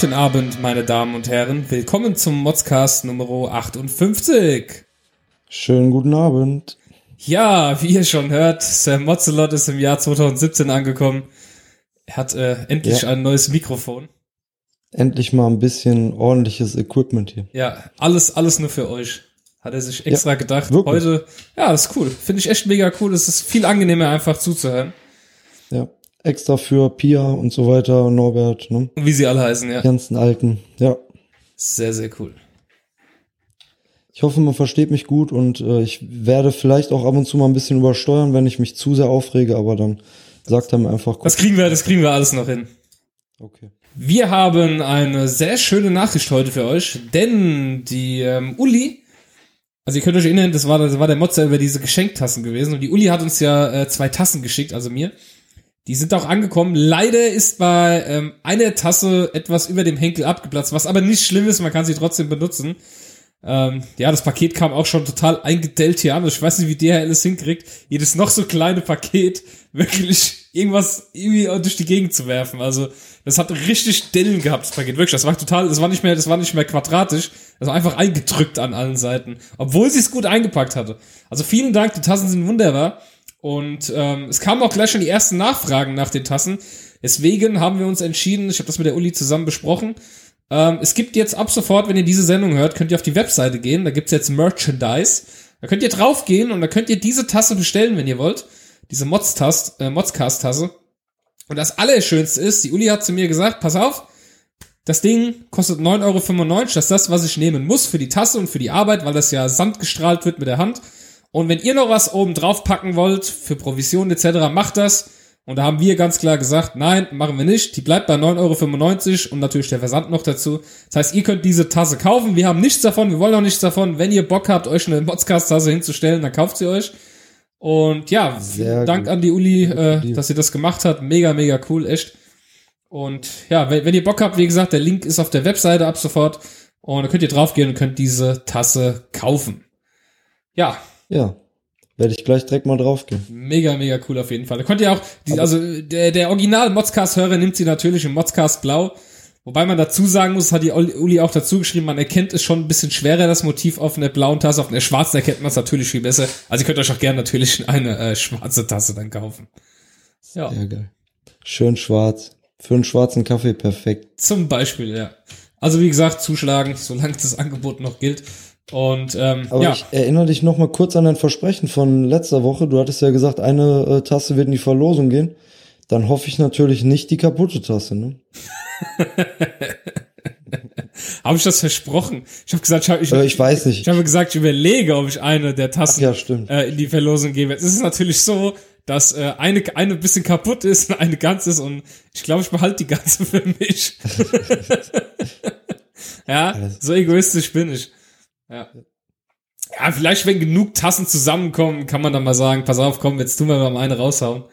Guten Abend, meine Damen und Herren. Willkommen zum Modscast Nummer 58. Schönen guten Abend. Ja, wie ihr schon hört, Sir Mozzelot ist im Jahr 2017 angekommen. Er hat äh, endlich Ja. ein neues Mikrofon. Endlich mal ein bisschen ordentliches Equipment hier. Ja, alles, alles nur für euch. Hat er sich extra gedacht. wirklich. Heute, ja, das ist cool. Finde ich echt mega cool. Es ist viel angenehmer, einfach zuzuhören. Ja. Extra für Pia und so weiter, Norbert, ne? Wie sie alle heißen, ja. Die ganzen Alten. Ja. Sehr, sehr cool. Ich hoffe, man versteht mich gut und äh, ich werde vielleicht auch ab und zu mal ein bisschen übersteuern, wenn ich mich zu sehr aufrege, aber dann sagt er mir einfach, Das kriegen wir, das kriegen wir alles noch hin. okay. Wir haben eine sehr schöne Nachricht heute für euch, denn die ähm, Uli, also ihr könnt euch erinnern, das war, das war der Motzer über diese Geschenktassen gewesen und die Uli hat uns ja äh, zwei Tassen geschickt, also mir. Die sind auch angekommen. Leider ist bei ähm, einer Tasse etwas über dem Henkel abgeplatzt, was aber nicht schlimm ist, man kann sie trotzdem benutzen. Ähm, ja, das Paket kam auch schon total eingedellt hier an. Ich weiß nicht, wie DHL es hinkriegt, jedes noch so kleine Paket wirklich irgendwas irgendwie durch die Gegend zu werfen. Also, das hat richtig Dellen gehabt, das Paket. Wirklich, das war total, das war nicht mehr, das war nicht mehr quadratisch. Das war einfach eingedrückt an allen Seiten. Obwohl sie es gut eingepackt hatte. Also vielen Dank, die Tassen sind wunderbar. Und ähm, es kamen auch gleich schon die ersten Nachfragen nach den Tassen. Deswegen haben wir uns entschieden, ich habe das mit der Uli zusammen besprochen, ähm, es gibt jetzt ab sofort, wenn ihr diese Sendung hört, könnt ihr auf die Webseite gehen. Da gibt's jetzt Merchandise. Da könnt ihr draufgehen und da könnt ihr diese Tasse bestellen, wenn ihr wollt. Diese Mods-Tasse, äh, Modscast-Tasse. Und das Allerschönste ist, die Uli hat zu mir gesagt, pass auf, das Ding kostet 9,95 Euro. Das ist das, was ich nehmen muss für die Tasse und für die Arbeit, weil das ja sandgestrahlt wird mit der Hand. Und wenn ihr noch was oben drauf packen wollt, für Provisionen etc., macht das. Und da haben wir ganz klar gesagt, nein, machen wir nicht. Die bleibt bei 9,95 Euro und natürlich der Versand noch dazu. Das heißt, ihr könnt diese Tasse kaufen. Wir haben nichts davon, wir wollen auch nichts davon. Wenn ihr Bock habt, euch eine Modscast-Tasse hinzustellen, dann kauft sie euch. Und ja, Sehr Dank gut. an die Uli, äh, dass sie das gemacht hat. Mega, mega cool, echt. Und ja, wenn, wenn ihr Bock habt, wie gesagt, der Link ist auf der Webseite ab sofort. Und da könnt ihr draufgehen und könnt diese Tasse kaufen. Ja, Ja. Werde ich gleich direkt mal draufgehen. Mega, mega cool auf jeden Fall. Da könnt ihr auch, die, also der, der original Modscast-Hörer nimmt sie natürlich im Modscast Blau. Wobei man dazu sagen muss, hat die Uli auch dazu geschrieben, man erkennt es schon ein bisschen schwerer, das Motiv auf einer blauen Tasse. Auf einer schwarzen erkennt man es natürlich viel besser. Also ihr könnt euch auch gerne natürlich eine äh, schwarze Tasse dann kaufen. Ja, Sehr geil. Schön schwarz. Für einen schwarzen Kaffee perfekt. zum Beispiel, ja. Also wie gesagt, zuschlagen, solange das Angebot noch gilt. Und ähm, Aber ja, ich erinnere dich noch mal kurz an dein Versprechen von letzter Woche. Du hattest ja gesagt, eine äh, Tasse wird in die Verlosung gehen. Dann hoffe ich natürlich nicht die kaputte Tasse, ne? habe ich das versprochen? Ich habe gesagt, ich, hab- ich, Äh, ich weiß nicht. ich habe gesagt, ich überlege, ob ich eine der Tassen Ja, stimmt. äh, in die Verlosung gebe. Es ist natürlich so, dass äh, eine eine bisschen kaputt ist und eine ganz ist und ich glaube, ich behalte die ganze für mich. ja, so egoistisch bin ich. Ja. Ja, vielleicht wenn genug Tassen zusammenkommen, kann man dann mal sagen, pass auf, komm, jetzt tun wir mal eine raushauen.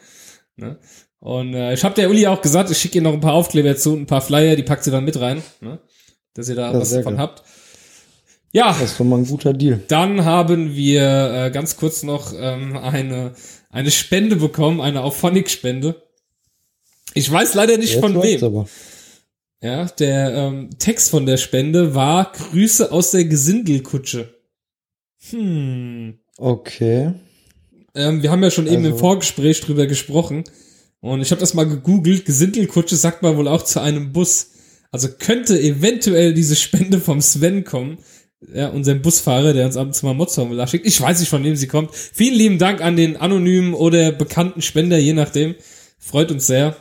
Ne? Und äh, ich habe der Uli auch gesagt, ich schicke ihr noch ein paar Aufkleber zu und ein paar Flyer, die packt sie dann mit rein, ne? dass ihr da Ja, was davon geil. habt. Ja, Das ist doch mal ein guter Deal. dann haben wir äh, ganz kurz noch ähm, eine, eine Spende bekommen, eine Auphonic-Spende. Ich weiß leider nicht Jetzt von wem. aber. Ja, der ähm, Text von der Spende war Grüße aus der Gesindelkutsche. Hm. Okay. Ähm, wir haben ja schon eben im Also- Vorgespräch drüber gesprochen. Und ich habe das mal gegoogelt. Gesindelkutsche sagt man wohl auch zu einem Bus. Also könnte eventuell diese Spende vom Sven kommen. Ja, unserem Busfahrer, der uns abends mal Modsformular schickt. Ich weiß nicht, von wem sie kommt. Vielen lieben Dank an den anonymen oder bekannten Spender, je nachdem. Freut uns sehr,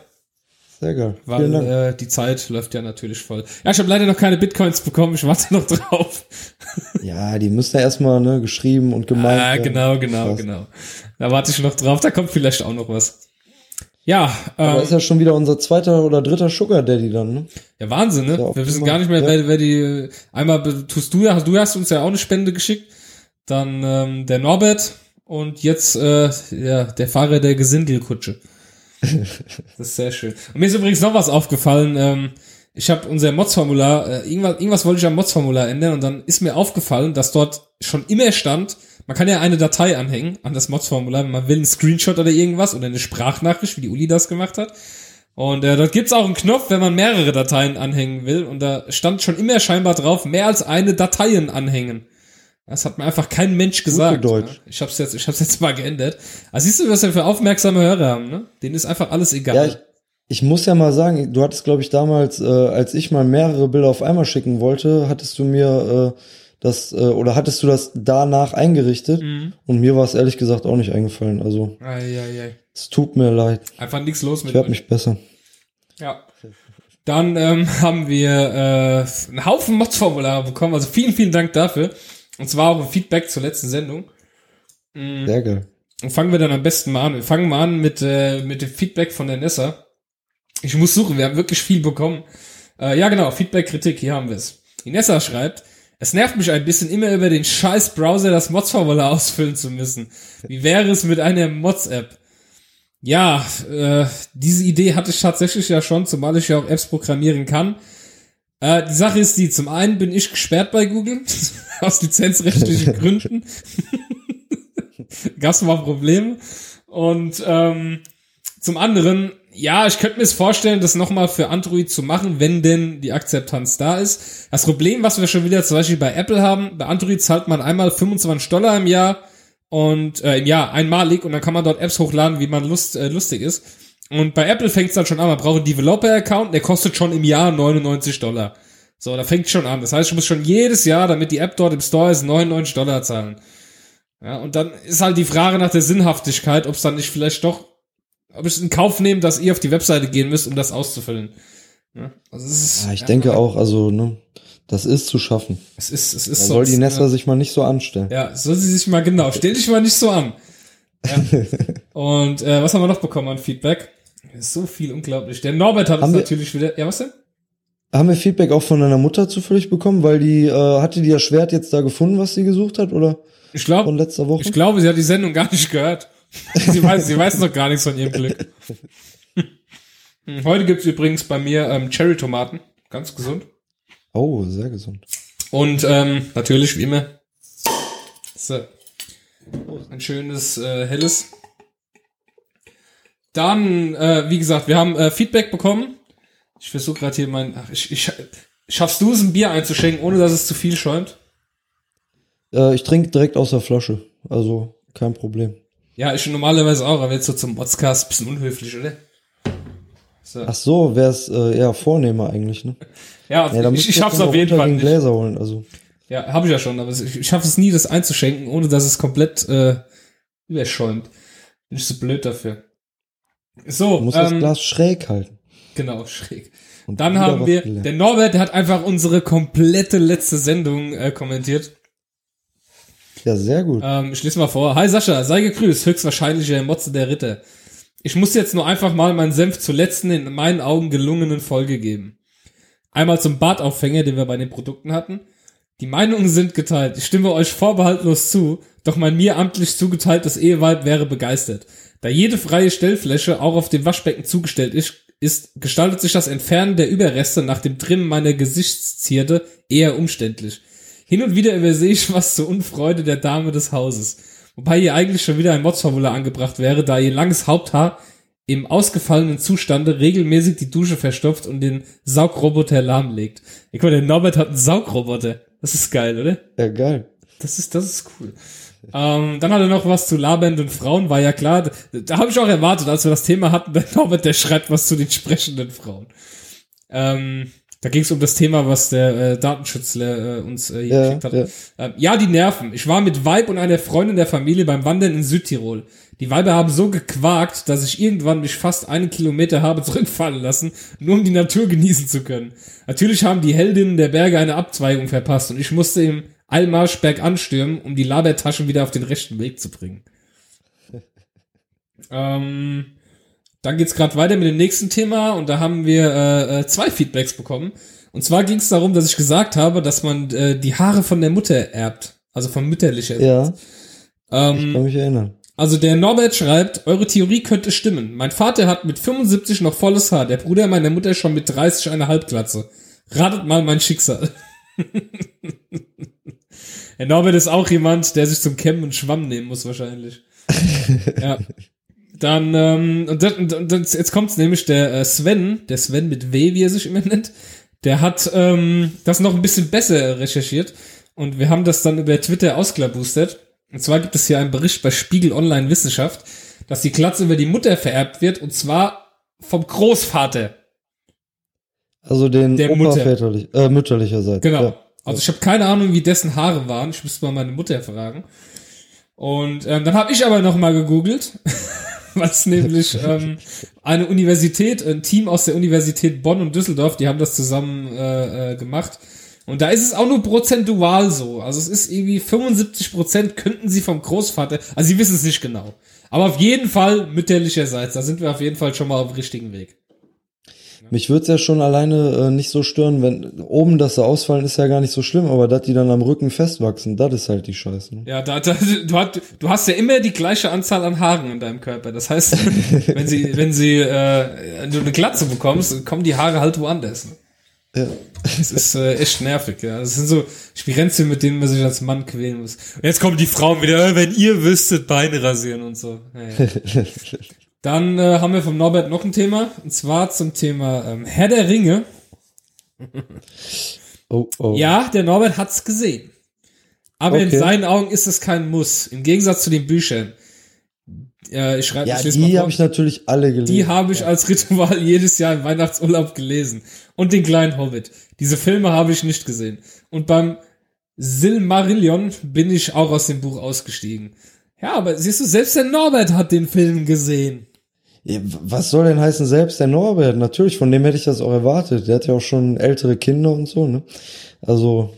Sehr geil. weil äh, die Zeit läuft ja natürlich voll. Ja, ich habe leider noch keine Bitcoins bekommen. Ich warte noch drauf. Ja, die müssen ja erstmal ne, geschrieben und gemeint Ah, werden. genau, genau, Krass. genau. Da warte ich noch drauf. Da kommt vielleicht auch noch was. Ja, Aber ähm, ist ja schon wieder unser zweiter oder dritter Sugar Daddy dann, ne? ja Wahnsinn, ne? Ja, Wir wissen gar nicht mehr, Ja. wer, wer die. Einmal be- tust du ja, du hast uns ja auch eine Spende geschickt. Dann ähm, der Norbert und jetzt äh, ja der Fahrer der Gesindelkutsche. Das ist sehr schön. Und mir ist übrigens noch was aufgefallen. Ähm, ich habe unser Mods-Formular, äh, irgendwas, irgendwas wollte ich am Mods-Formular ändern und dann ist mir aufgefallen, dass dort schon immer stand, man kann ja eine Datei anhängen an das Mods-Formular, wenn man will, einen Screenshot oder irgendwas oder eine Sprachnachricht, wie die Uli das gemacht hat. Und äh, dort gibt's auch einen Knopf, wenn man mehrere Dateien anhängen will. Und da stand schon immer scheinbar drauf, mehr als eine Dateien anhängen. Das hat mir einfach kein Mensch gesagt. Gute Deutsch. Ne? Ich hab's jetzt, ich hab's jetzt mal geändert. Also siehst du, was wir für aufmerksame Hörer haben, ne? Denen ist einfach alles egal. Ja, ich, ich muss ja mal sagen, du hattest, glaube ich, damals, äh, als ich mal mehrere Bilder auf einmal schicken wollte, hattest du mir äh, das, äh, oder hattest du das danach eingerichtet? Mhm. Und mir war es ehrlich gesagt auch nicht eingefallen. Also, es tut mir leid. Einfach nichts los mit Ich werde mich bessern. Ja. Dann ähm, haben wir äh, einen Haufen Mods-Formulare bekommen. Also vielen, vielen Dank dafür. Und zwar auch ein Feedback zur letzten Sendung. Mhm. Sehr geil. Und fangen wir dann am besten mal an. Wir fangen mal an mit, äh, mit dem Feedback von der Nessa. Ich muss suchen, wir haben wirklich viel bekommen. Äh, ja, genau, Feedback, Kritik, hier haben wir es. Die Nessa schreibt, es nervt mich ein bisschen, immer über den scheiß Browser das Mods-Formular ausfüllen zu müssen. Wie wäre es mit einer Mods-App? Ja, äh, diese Idee hatte ich tatsächlich ja schon, zumal ich ja auch Apps programmieren kann. Äh, die Sache ist die, zum einen bin ich gesperrt bei Google, aus lizenzrechtlichen Gründen. Gab's mal Probleme. Und ähm, zum anderen, ja, ich könnte mir es vorstellen, das nochmal für Android zu machen, wenn denn die Akzeptanz da ist. Das Problem, was wir schon wieder zum Beispiel bei Apple haben, bei Android zahlt man einmal 25 Dollar im Jahr und äh, im Jahr einmalig und dann kann man dort Apps hochladen, wie man lust, äh, lustig ist. Und bei Apple fängt es dann schon an, man braucht einen Developer-Account, der kostet schon im Jahr 99 Dollar. So, da fängt schon an. Das heißt, ich muss schon jedes Jahr, damit die App dort im Store ist, 99 Dollar zahlen. Ja, und dann ist halt die Frage nach der Sinnhaftigkeit, ob es dann nicht vielleicht doch, ob ich es in Kauf nehme, dass ihr auf die Webseite gehen müsst, um das auszufüllen. Ja, also ist, Ja, ich denke auch, also, ne, das ist zu schaffen. Es ist, es ist soll die Nessa ja. sich mal nicht so anstellen. Ja, soll sie sich mal genau. Stell dich mal nicht so an. Ja. Und äh, was haben wir noch bekommen an Feedback? So viel unglaublich. Der Norbert hat uns Haben wir- natürlich wieder. Ja, was denn? Haben wir Feedback auch von deiner Mutter zufällig bekommen, weil die, äh, hatte die das Schwert jetzt da gefunden, was sie gesucht hat, oder? Ich Von glaube, letzter Woche? ich glaube, sie hat die Sendung gar nicht gehört. sie weiß, sie weiß noch gar nichts von ihrem Glück. Heute gibt's übrigens bei mir ähm, Cherry-Tomaten. Ganz gesund. Oh, sehr gesund. Und ähm, natürlich, wie immer, so, ein schönes äh, helles. Dann, äh, wie gesagt, wir haben äh, Feedback bekommen. Ich versuche gerade hier mein. Ach, ich, ich, schaffst du es, ein Bier einzuschenken, ohne dass es zu viel schäumt? Äh, ich trinke direkt aus der Flasche, also kein Problem. Ja, ich normalerweise auch, aber jetzt so zum Modscast bisschen unhöflich, oder? So. Ach so, wäre es äh, eher vornehmer eigentlich, ne? Ja, Ja, ich, ich schaff's auf jeden Fall nicht. Gläser holen, also. Ja, habe ich ja schon, aber ich, ich schaffe es nie, das einzuschenken, ohne dass es komplett äh, überschäumt. Bin ich so blöd dafür. So, Du musst das ähm, Glas schräg halten. genau, schräg. Und Dann haben wir, gelernt. der Norbert, der hat einfach unsere komplette letzte Sendung äh, kommentiert. Ja, sehr gut. Ähm, ich lese mal vor. Hi Sascha, sei gegrüßt, höchstwahrscheinlich der Motze der Ritter. Ich muss jetzt nur einfach mal meinen Senf zur letzten, in meinen Augen gelungenen Folge geben. Einmal zum Bartaufhänger, den wir bei den Produkten hatten. Die Meinungen sind geteilt. Ich stimme euch vorbehaltlos zu, doch mein mir amtlich zugeteiltes Eheweib wäre begeistert. Da jede freie Stellfläche auch auf dem Waschbecken zugestellt ist, ist, gestaltet sich das Entfernen der Überreste nach dem Trimmen meiner Gesichtszierde eher umständlich. Hin und wieder übersehe ich was zur Unfreude der Dame des Hauses. Wobei hier eigentlich schon wieder ein Modsformular angebracht wäre, da ihr langes Haupthaar im ausgefallenen Zustande regelmäßig die Dusche verstopft und den Saugroboter lahmlegt. Ich guck mal, der Norbert hat einen Saugroboter. Das ist geil, oder? Ja, geil. Das ist, das ist cool. Ähm, dann hat er noch was zu labernden Frauen, war ja klar. Da, da habe ich auch erwartet, als wir das Thema hatten, der Norbert, der schreibt was zu den sprechenden Frauen. Ähm, da ging es um das Thema, was der äh, Datenschützler äh, uns äh, hier Ja, geschickt hat. ja. Ähm, ja, die nerven. Ich war mit Weib und einer Freundin der Familie beim Wandern in Südtirol. Die Weiber haben so gequakt, dass ich irgendwann mich fast einen Kilometer habe zurückfallen lassen, nur um die Natur genießen zu können. Natürlich haben die Heldinnen der Berge eine Abzweigung verpasst und ich musste im Allmarsch bergan stürmen, um die Labertaschen wieder auf den rechten Weg zu bringen. ähm, dann geht's gerade weiter mit dem nächsten Thema und da haben wir äh, äh, zwei Feedbacks bekommen. Und zwar ging es darum, dass ich gesagt habe, dass man äh, die Haare von der Mutter erbt, also von mütterlicher. Ja, Ähm, ich kann mich erinnern. also der Norbert schreibt, eure Theorie könnte stimmen. Mein Vater hat mit 75 noch volles Haar, der Bruder meiner Mutter schon mit 30 eine Halbglatze. Ratet mal mein Schicksal. der Norbert ist auch jemand, der sich zum Kämmen und Schwamm nehmen muss wahrscheinlich. ja. Dann, ähm, und, das, und das, jetzt kommt's nämlich der äh, Sven, der Sven mit W, wie er sich immer nennt, der hat ähm, das noch ein bisschen besser recherchiert und wir haben das dann über Twitter ausklabustert. Und zwar gibt es hier einen Bericht bei Spiegel Online Wissenschaft, dass die Glatze über die Mutter vererbt wird und zwar vom Großvater. Also den Der Opa Mutter. väterlich, äh, mütterlicherseits. Genau. Ja. Also ich habe keine Ahnung, wie dessen Haare waren. Ich müsste mal meine Mutter fragen. Und ähm, dann habe ich aber noch mal gegoogelt, was nämlich ähm, eine Universität, ein Team aus der Universität Bonn und Düsseldorf, die haben das zusammen äh, äh, gemacht. Und da ist es auch nur prozentual so. Also es ist irgendwie 75 Prozent könnten sie vom Großvater, also sie wissen es nicht genau. Aber auf jeden Fall mütterlicherseits, da sind wir auf jeden Fall schon mal auf dem richtigen Weg. Mich würde es ja schon alleine äh, nicht so stören, wenn oben, dass sie ausfallen, ist ja gar nicht so schlimm, aber dass die dann am Rücken festwachsen, das ist halt die Scheiße. Ne? Ja, da, da, du, hast, du hast ja immer die gleiche Anzahl an Haaren in deinem Körper. Das heißt, wenn sie, wenn sie, äh, wenn du eine Glatze bekommst, kommen die Haare halt woanders. Ne? Ja. Das ist äh, echt nervig, ja. Das sind so Spirenzien, mit denen man sich als Mann quälen muss. Und jetzt kommen die Frauen wieder, äh, wenn ihr wüsstet, Beine rasieren und so. Ja, ja. Dann äh, haben wir vom Norbert noch ein Thema, und zwar zum Thema ähm, Herr der Ringe. Oh, oh. Ja, der Norbert hat's gesehen. Aber in Okay. seinen Augen ist es kein Muss. Im Gegensatz zu den Büchern. Äh, ich schreibe Ja, die habe ich natürlich alle gelesen. Die habe ich als Ritual jedes Jahr im Weihnachtsurlaub gelesen. Und den kleinen Hobbit. Diese Filme habe ich nicht gesehen. Und beim Silmarillion bin ich auch aus dem Buch ausgestiegen. Ja, aber siehst du, selbst der Norbert hat den Film gesehen. Was soll denn heißen, selbst der Norbert? Natürlich, von dem hätte ich das auch erwartet. Der hat ja auch schon ältere Kinder und so, ne? Also,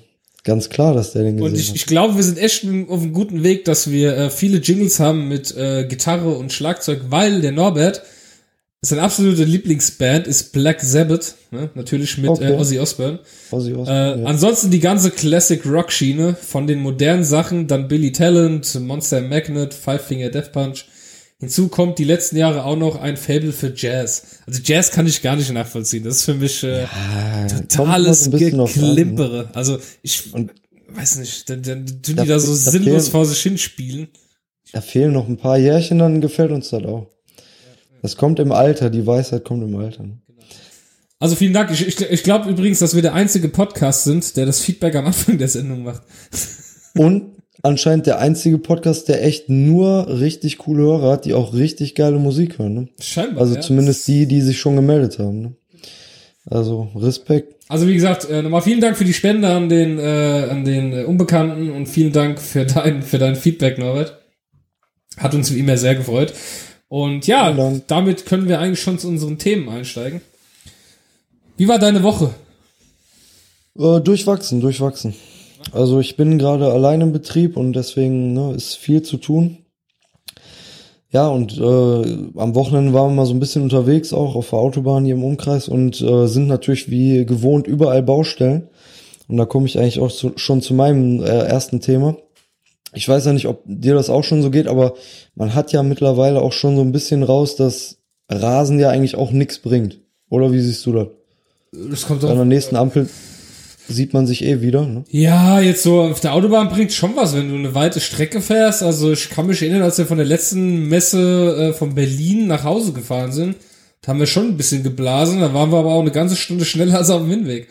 ganz klar, dass der den gesehen Und ich, hat. ich glaube, wir sind echt auf einem guten Weg, dass wir äh, viele Jingles haben mit äh, Gitarre und Schlagzeug, weil der Norbert, sein absolute Lieblingsband ist Black Sabbath, ne? natürlich mit Okay. äh, Ozzy Osbourne. Ozzy Osbourne, Äh, ja. Ansonsten die ganze Classic Rock Schiene von den modernen Sachen, dann Billy Talent, Monster Magnet, Five Finger Death Punch. Hinzu kommt die letzten Jahre auch noch ein Fable für Jazz. Also Jazz kann ich gar nicht nachvollziehen. Das ist für mich äh, immer totales? Geklimpere. Also ich Und- weiß nicht, dann, dann tun Da die da so da sinnlos fehlen- vor sich hinspielen. Da fehlen noch ein paar Jährchen, dann gefällt uns das auch. Das kommt im Alter, die Weisheit kommt im Alter. ne? Also vielen Dank. Ich, ich, ich glaube übrigens, dass wir der einzige Podcast sind, der das Feedback am Anfang der Sendung macht. Und anscheinend der einzige Podcast, der echt nur richtig coole Hörer hat, die auch richtig geile Musik hören. Ne? Scheinbar. Also ja. zumindest die, die sich schon gemeldet haben. Ne? Also Respekt. Also wie gesagt, äh, nochmal vielen Dank für die Spende an den, äh, an den Unbekannten und vielen Dank für dein, für dein Feedback, Norbert. Hat uns wie immer sehr gefreut. Und ja, damit können wir eigentlich schon zu unseren Themen einsteigen. Wie war deine Woche? Äh, durchwachsen, durchwachsen. Also ich bin gerade allein im Betrieb und deswegen ne, ist viel zu tun. Ja, und äh, am Wochenende waren wir mal so ein bisschen unterwegs, auch auf der Autobahn hier im Umkreis und äh, sind natürlich wie gewohnt überall Baustellen. Und da komme ich eigentlich auch zu, schon zu meinem äh, ersten Thema. Ich weiß ja nicht, ob dir das auch schon so geht, aber man hat ja mittlerweile auch schon so ein bisschen raus, dass Rasen ja eigentlich auch nichts bringt. Oder wie siehst du das? Das kommt An der nächsten Ampel sieht man sich eh wieder. Ne? Ja, jetzt so auf der Autobahn bringt schon was, wenn du eine weite Strecke fährst. Also ich kann mich erinnern, als wir von der letzten Messe äh, von Berlin nach Hause gefahren sind, da haben wir schon ein bisschen geblasen. Da waren wir aber auch eine ganze Stunde schneller als auf dem Hinweg.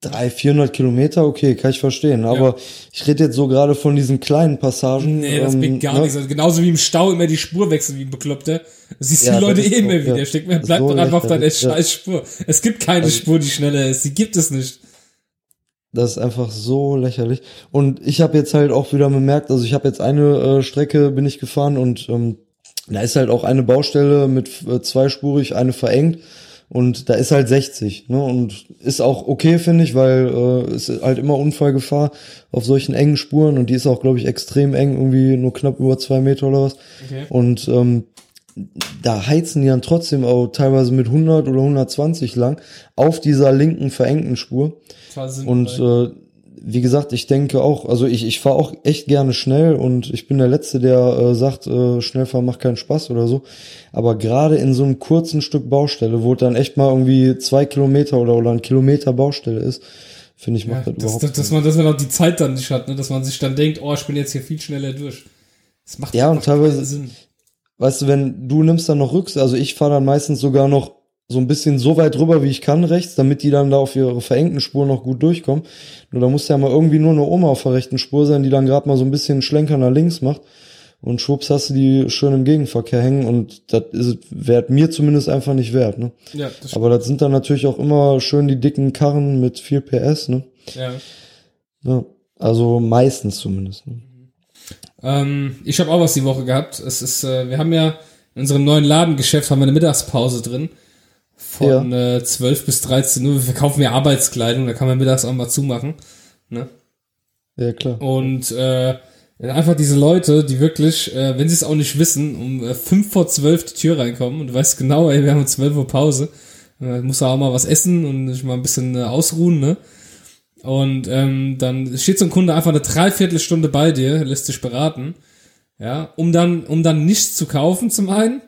Drei, 400 Kilometer, okay, kann ich verstehen. Aber ich rede jetzt so gerade von diesen kleinen Passagen. Nee, das ähm, bringt gar ne? nichts. Also genauso wie im Stau immer die Spur wechseln wie ein Bekloppter. Du siehst Ja, die Leute eh immer auch, wieder. ja. Steck mir, bleib So doch einfach auf deiner ja. Also scheiß Spur. Es gibt keine Spur, die schneller ist. Die gibt es nicht. Das ist einfach so lächerlich. Und ich habe jetzt halt auch wieder bemerkt, also ich habe jetzt eine äh, Strecke bin ich gefahren und ähm, da ist halt auch eine Baustelle mit äh, zweispurig, eine verengt und da ist halt 60. Ne? Und ist auch okay, finde ich, weil äh, es ist halt immer Unfallgefahr auf solchen engen Spuren und die ist auch, glaube ich, extrem eng, irgendwie nur knapp über zwei Meter oder was. Okay. Und ähm, da heizen die dann trotzdem auch teilweise mit 100 oder 120 lang auf dieser linken verengten Spur. Und äh, wie gesagt, ich denke auch, also ich, ich fahre auch echt gerne schnell und ich bin der Letzte, der äh, sagt, äh, Schnellfahren macht keinen Spaß oder so. Aber gerade in so einem kurzen Stück Baustelle, wo dann echt mal irgendwie zwei Kilometer oder, oder ein Kilometer Baustelle ist, finde ich, ja, macht das, dass, überhaupt dass, dass man, dass man auch die Zeit dann nicht hat, ne? dass man sich dann denkt, oh, ich bin jetzt hier viel schneller durch. Das macht Ja, und teilweise- Sinn. Weißt du, wenn du nimmst dann noch Rücks, also ich fahre dann meistens sogar noch so ein bisschen so weit rüber, wie ich kann rechts, damit die dann da auf ihre verengten Spuren noch gut durchkommen. Nur da muss ja mal irgendwie nur eine Oma auf der rechten Spur sein, die dann gerade mal so ein bisschen Schlenker nach links macht. Und schwupps hast du die schön im Gegenverkehr hängen und das ist wert mir zumindest einfach nicht wert, ne? Ja, das Aber das sind dann natürlich auch immer schön die dicken Karren mit viel PS, ne? ja. Ja, also meistens zumindest. Ne? Ähm, ich habe auch was die Woche gehabt. Es ist, äh, wir haben ja in unserem neuen Ladengeschäft haben wir eine Mittagspause drin. Von äh, 12 bis 13 Uhr. Wir verkaufen ja Arbeitskleidung, da kann man mittags auch mal zumachen. Ne? Ja, klar. Und äh, einfach diese Leute, die wirklich, äh, wenn sie es auch nicht wissen, um äh, 5 vor 12 die Tür reinkommen und du weißt genau, ey, wir haben um 12 Uhr Pause. Äh, muss auch mal was essen und sich mal ein bisschen äh, ausruhen, ne? Und ähm, dann steht so ein Kunde einfach eine Dreiviertelstunde bei dir, lässt dich beraten, ja, um dann, um dann nichts zu kaufen zum einen.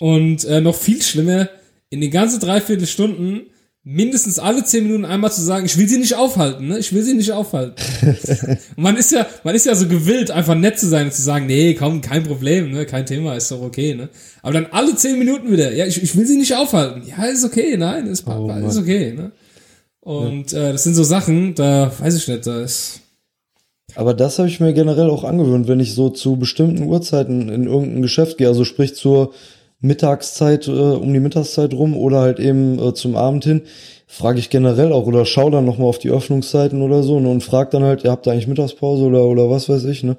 Und äh, noch viel schlimmer, in den ganzen Dreiviertelstunden mindestens alle zehn Minuten einmal zu sagen, ich will sie nicht aufhalten, ne? Ich will sie nicht aufhalten. und man ist ja, man ist ja so gewillt, einfach nett zu sein und zu sagen, nee, komm, kein Problem, ne? Kein Thema, ist doch okay, ne? Aber dann alle zehn Minuten wieder, ja, ich, ich will sie nicht aufhalten. Ja, ist okay, nein, ist, Oh, ist okay, ne? Und äh, das sind so Sachen, da weiß ich nicht, da ist. Aber das habe ich mir generell auch angewöhnt, wenn ich so zu bestimmten Uhrzeiten in irgendein Geschäft gehe, also sprich zur Mittagszeit, äh, um die Mittagszeit rum oder halt eben äh, zum Abend hin, frage ich generell auch oder schau dann nochmal auf die Öffnungszeiten oder so ne, und frag dann halt, ihr habt da eigentlich Mittagspause oder oder was weiß ich, ne?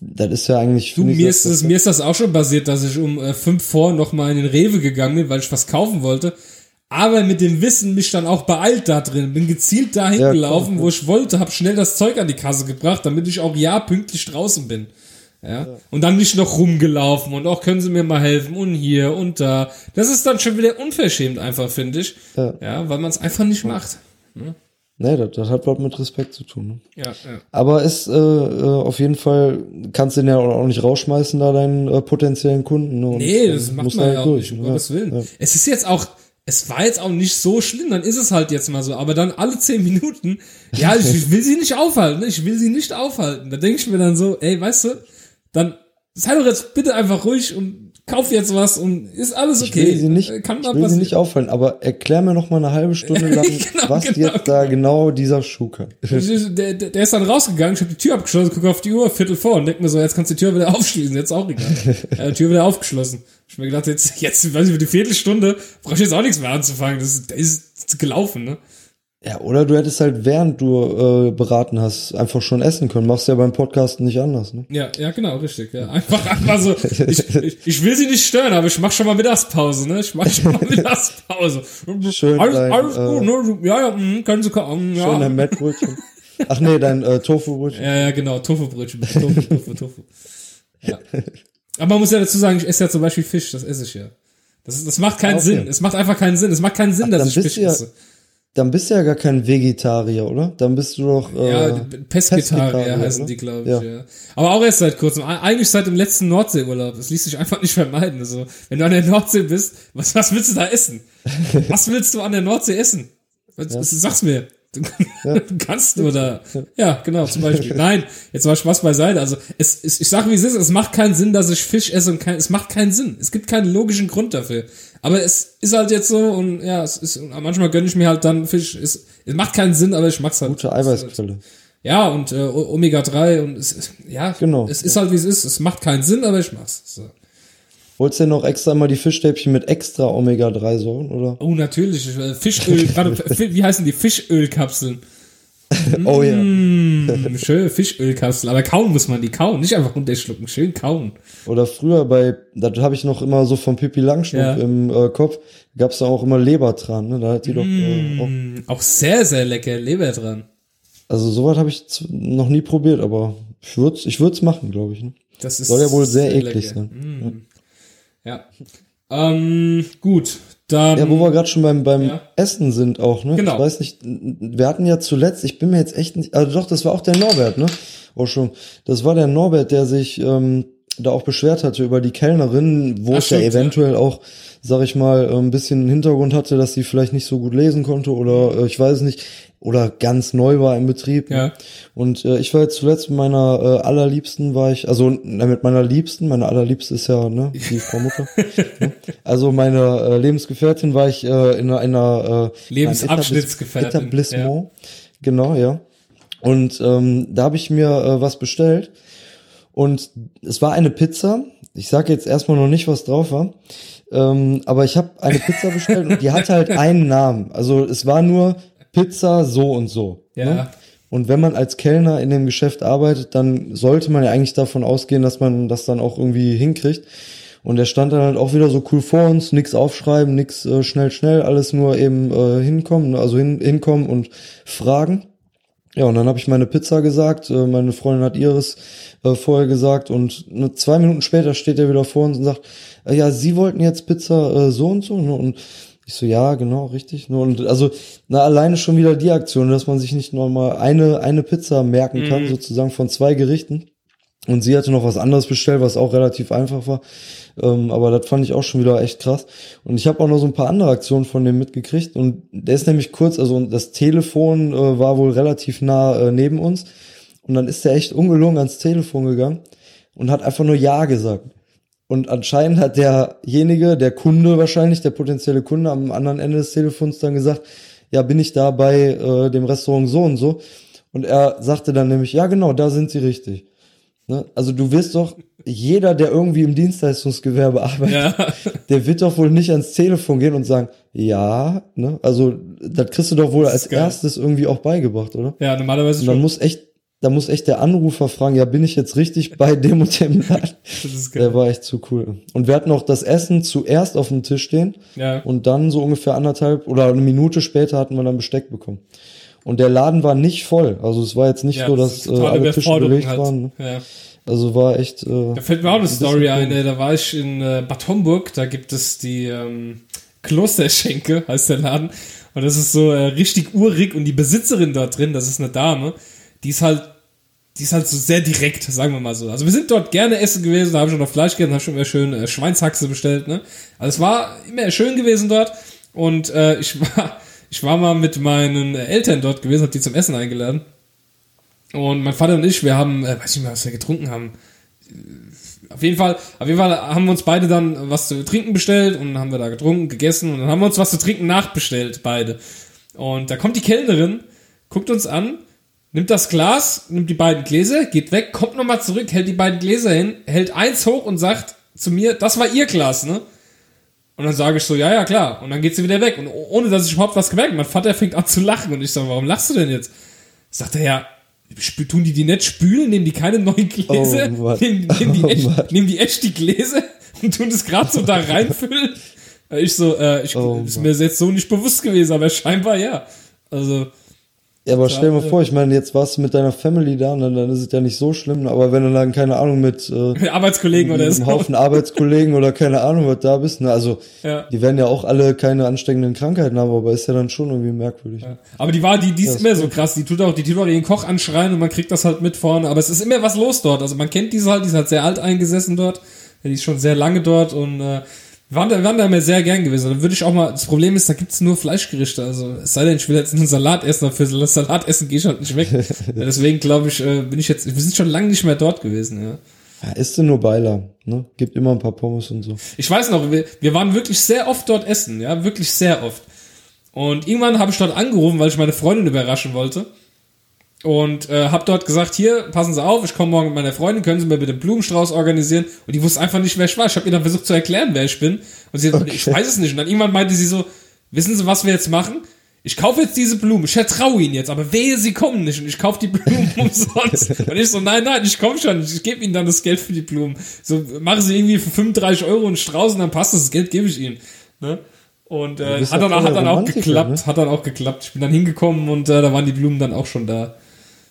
Das ist ja eigentlich. Du, mir das- ist, es, mir ist das auch schon passiert, dass ich um äh, fünf vor noch mal in den Rewe gegangen bin, weil ich was kaufen wollte. Aber mit dem Wissen mich dann auch beeilt da drin. Bin gezielt dahin Ja, klar, gelaufen, ja. wo ich wollte, hab schnell das Zeug an die Kasse gebracht, damit ich auch ja pünktlich draußen bin. Ja. Und dann nicht noch rumgelaufen und auch können Sie mir mal helfen und hier und da. Das ist dann schon wieder unverschämt einfach, finde ich. Ja. Ja, weil man es einfach nicht macht. Nee, das, das hat was mit Respekt zu tun. Ne? Ja, ja. Aber ist äh, äh, auf jeden Fall, kannst den ja auch nicht rausschmeißen, da deinen äh, potenziellen Kunden. Ne? Und Nee, das macht du man ja auch durch, nicht, um ne? Gottes Willen. Ja. Es ist jetzt auch, es war jetzt auch nicht so schlimm, dann ist es halt jetzt mal so, aber dann alle zehn Minuten, ja, ich, will sie nicht aufhalten, ne? ich will sie nicht aufhalten. Da denke ich mir dann so, ey, weißt du, dann sei doch jetzt bitte einfach ruhig und kauf jetzt was und ist alles Ich okay. will sie nicht, Äh, Kann ich will sie nicht auffallen, aber erklär mir noch mal eine halbe Stunde lang, Genau, was genau, jetzt da genau dieser Schuh kann. Der, der, der ist dann rausgegangen, ich habe die Tür abgeschlossen, gucke auf die Uhr, Viertel vor und denk mir so, jetzt kannst du die Tür wieder aufschließen, jetzt auch egal. die Tür wieder aufgeschlossen. Ich mir gedacht, jetzt, jetzt, weiß ich, für die Viertelstunde brauche ich jetzt auch nichts mehr anzufangen, das ist, das ist gelaufen, ne? Ja, oder du hättest halt, während du äh, beraten hast, einfach schon essen können. Machst ja beim Podcast nicht anders, ne? Ja, ja, genau, richtig. Ja. Einfach, einfach so. Ich, ich, ich will sie nicht stören, aber ich mach schon mal Mittagspause, ne? Ich mach schon mal Mittagspause. Schön alles, dein, alles äh, gut, ne? Ja, ja, mh, können Sie kommen. Ja. Schön dein Mettbrötchen. Ach nee, dein äh, Tofu-Brötchen. Ja, ja, genau, Tofu-Brötchen. Tofu, Tofu, Tofu. Ja. Aber man muss ja dazu sagen, ich esse ja zum Beispiel Fisch, das esse ich ja. Das, das macht keinen Okay. Sinn. Es macht einfach keinen Sinn. Es macht keinen Sinn, Ach, dass ich Fisch du ja- esse. Dann bist du ja gar kein Vegetarier, oder? Dann bist du doch. Äh, Ja, Pesketarier Pesketarier, heißen oder? die, glaube ich, Ja. ja. Aber auch erst seit kurzem. Eig- Eigentlich seit dem letzten Nordseeurlaub. Das ließ sich einfach nicht vermeiden. Also, wenn du an der Nordsee bist, was, was willst du da essen? Was willst du an der Nordsee essen? Was, Sag's mir. Du, du kannst nur da. Ja, genau, zum Beispiel. Nein, jetzt mal Spaß beiseite. Also, es, es, ich sag wie es ist, es macht keinen Sinn, dass ich Fisch esse und kein, es macht keinen Sinn. Es gibt keinen logischen Grund dafür. Aber es ist halt jetzt so und ja, es ist, manchmal gönne ich mir halt dann Fisch. Es, es macht keinen Sinn, aber ich mag's halt. gute Eiweißquelle. Ja, und äh, O- Omega-3 und es ist, ja, Genau. es ist halt wie es ist. Es macht keinen Sinn, aber ich mach's. So. Wolltest du denn noch extra mal die Fischstäbchen mit extra Omega-3-Säuren, oder? Oh, natürlich. äh, Fischöl, Fi- wie heißen die? Fischölkapseln. Oh ja. Mm, schön, Fischölkapseln. Aber kauen muss man die kauen, nicht einfach runterschlucken. Schön kauen. Oder früher bei, das habe ich noch immer so von Pippi Langstrumpf Ja. im äh, Kopf, gab's da auch immer Lebertran, ne? Da hat die doch äh, auch, Mm, auch sehr, sehr lecker. Leber dran. also sowas habe ich noch nie probiert, aber ich würd's, ich würd's machen, glaube ich. Ne? Das ist Soll ja wohl sehr eklig lecker. sein. Mm. Ja. Ähm, gut. Dann. Ja, wo wir gerade schon beim, beim Ja. Essen sind auch, ne? Genau. Ich weiß nicht, wir hatten ja zuletzt, ich bin mir jetzt echt nicht, also doch, das war auch der Norbert, ne? Auch schon. Das war der Norbert, der sich ähm, da auch beschwert hatte über die Kellnerin, wo Ach, es ja eventuell auch, sag ich mal, ein bisschen Hintergrund hatte, dass sie vielleicht nicht so gut lesen konnte oder äh, ich weiß nicht, oder ganz neu war im Betrieb. Ja. Und äh, ich war jetzt zuletzt mit meiner äh, allerliebsten war ich, also na, mit meiner Liebsten, meine allerliebste ist ja ne, die Frau Mutter. ne? Also meine äh, Lebensgefährtin war ich äh, in einer, äh, Lebensabschnittsgefährtin, Etablissement. Genau, ja. Und ähm, da habe ich mir äh, was bestellt und es war eine Pizza. Ich sage jetzt erstmal noch nicht, was drauf war. Ähm, aber ich habe eine Pizza bestellt und die hatte halt einen Namen. Also es war nur Pizza so und so. Ja. Ne? Und wenn man als Kellner in dem Geschäft arbeitet, dann sollte man ja eigentlich davon ausgehen, dass man das dann auch irgendwie hinkriegt. Und er stand dann halt auch wieder so cool vor uns, nix aufschreiben, nix äh, schnell, schnell, alles nur eben äh, hinkommen, also hin, hinkommen und fragen. Ja, und dann habe ich meine Pizza gesagt, äh, meine Freundin hat ihres äh, vorher gesagt und ne, zwei Minuten später steht er wieder vor uns und sagt, äh, ja, Sie wollten jetzt Pizza so und so, ne? Und ich so, ja, genau, richtig. Ne? Und also, na, alleine schon wieder die Aktion, dass man sich nicht nur mal eine, eine Pizza merken kann, sozusagen von zwei Gerichten. Und sie hatte noch was anderes bestellt, was auch relativ einfach war. Ähm, aber das fand ich auch schon wieder echt krass. Und ich habe auch noch so ein paar andere Aktionen von dem mitgekriegt. Und der ist nämlich kurz, also das Telefon äh, war wohl relativ nah äh, neben uns. Und dann ist der echt ungelungen ans Telefon gegangen und hat einfach nur Ja gesagt. Und anscheinend hat derjenige, der Kunde wahrscheinlich, der potenzielle Kunde am anderen Ende des Telefons dann gesagt, ja, bin ich da bei äh, dem Restaurant so und so. Und er sagte dann nämlich, ja genau, da sind sie richtig. Ne? Also du wirst doch, jeder, der irgendwie im Dienstleistungsgewerbe arbeitet, Ja. der wird doch wohl nicht ans Telefon gehen und sagen, ja, ne? Also das kriegst du doch wohl als geil. erstes irgendwie auch beigebracht, oder? Ja, normalerweise Und dann schon. muss echt, da muss echt der Anrufer fragen, ja, bin ich jetzt richtig bei dem und dem Laden? Das ist geil. Der war echt zu cool. Und wir hatten auch das Essen zuerst auf dem Tisch stehen Ja. und dann so ungefähr anderthalb oder eine Minute später hatten wir dann Besteck bekommen. Und der Laden war nicht voll. Also es war jetzt nicht ja, so, das dass äh, alle Tische Überforderung belegt halt. waren. Ne? Ja. Also war echt. Äh, Da fällt mir auch eine Story ein, ey. da war ich in äh, Bad Homburg, da gibt es die ähm, Klosterschenke, heißt der Laden. Und das ist so äh, richtig urig und die Besitzerin dort drin, das ist eine Dame, die ist halt, die ist halt so sehr direkt, sagen wir mal so. Also wir sind dort gerne essen gewesen, da habe ich schon noch Fleisch gegessen, habe schon immer schön äh, Schweinshaxe bestellt, ne? Also es war immer schön gewesen dort und äh, ich war, ich war mal mit meinen Eltern dort gewesen, hab die zum Essen eingeladen. Und mein Vater und ich, wir haben, äh, weiß nicht mehr, was wir getrunken haben. Auf jeden Fall, auf jeden Fall haben wir uns beide dann was zu trinken bestellt und haben wir da getrunken, gegessen und dann haben wir uns was zu trinken nachbestellt, beide. Und da kommt die Kellnerin, guckt uns an, nimmt das Glas, nimmt die beiden Gläser, geht weg, kommt nochmal zurück, hält die beiden Gläser hin, hält eins hoch und sagt zu mir, das war ihr Glas, ne? Und dann sage ich so, ja, ja, klar. Und dann geht sie wieder weg. Und oh- ohne, dass ich überhaupt was gemerkt habe. Mein Vater fängt an zu lachen. Und ich sage, warum lachst du denn jetzt? Sagt er, ja, tun die die nicht spülen? Nehmen die keine neuen Gläser? Oh nehmen, nehmen, die Oh echt, nehmen die echt die Gläser und tun das gerade so da reinfüllen? Ich so, äh, ich, Oh ist mir jetzt so nicht bewusst gewesen, aber scheinbar ja. Also, ja, aber stell dir Ja, mal vor, ich meine, jetzt warst du mit deiner Family da, und dann, dann ist es ja nicht so schlimm. Aber wenn du dann, keine Ahnung, mit äh, Arbeitskollegen oder einem so. Haufen Arbeitskollegen oder keine Ahnung, was da bist, ne? Also, Ja. die werden ja auch alle keine ansteckenden Krankheiten haben, aber ist ja dann schon irgendwie merkwürdig. Aber die war, die, die ist Das immer so krass. Die tut auch, die tut auch ihren Koch anschreien und man kriegt das halt mit vorne. Aber es ist immer was los dort. Also man kennt diese halt, die ist halt sehr alt eingesessen dort. Die ist schon sehr lange dort und äh, waren da, wir waren da immer sehr gern gewesen. Dann würde ich auch mal, das Problem ist, da gibt's nur Fleischgerichte. Also es sei denn, ich will jetzt einen Salat essen, aber für das Salat essen gehe ich halt nicht weg. deswegen glaube ich, äh, bin ich jetzt, wir sind schon lange nicht mehr dort gewesen, ja. Ja, isst du nur Beiler, ne? Gibt immer ein paar Pommes und so. Ich weiß noch, wir, wir waren wirklich sehr oft dort essen, ja, wirklich sehr oft. Und irgendwann habe ich dort angerufen, weil ich meine Freundin überraschen wollte. Und äh, habe dort gesagt, hier, passen Sie auf, ich komme morgen mit meiner Freundin, können Sie mir bitte einen Blumenstrauß organisieren? Und die wusste einfach nicht, wer ich war. Ich habe ihr dann versucht zu erklären, wer ich bin. Und sie hat, ich weiß es nicht. Und dann irgendwann meinte sie so, wissen Sie, was wir jetzt machen? Ich kaufe jetzt diese Blumen, ich vertraue Ihnen jetzt, aber wehe, Sie kommen nicht und ich kaufe die Blumen umsonst. Und ich so, nein, nein, ich komme schon, ich gebe Ihnen dann das Geld für die Blumen. So, machen Sie irgendwie für 35 Euro einen Strauß und dann passt das, das Geld gebe ich Ihnen. Ne? Und äh, hat dann, hat dann auch geklappt, ne? hat dann auch geklappt. Ich bin dann hingekommen und äh, da waren die Blumen dann auch schon da.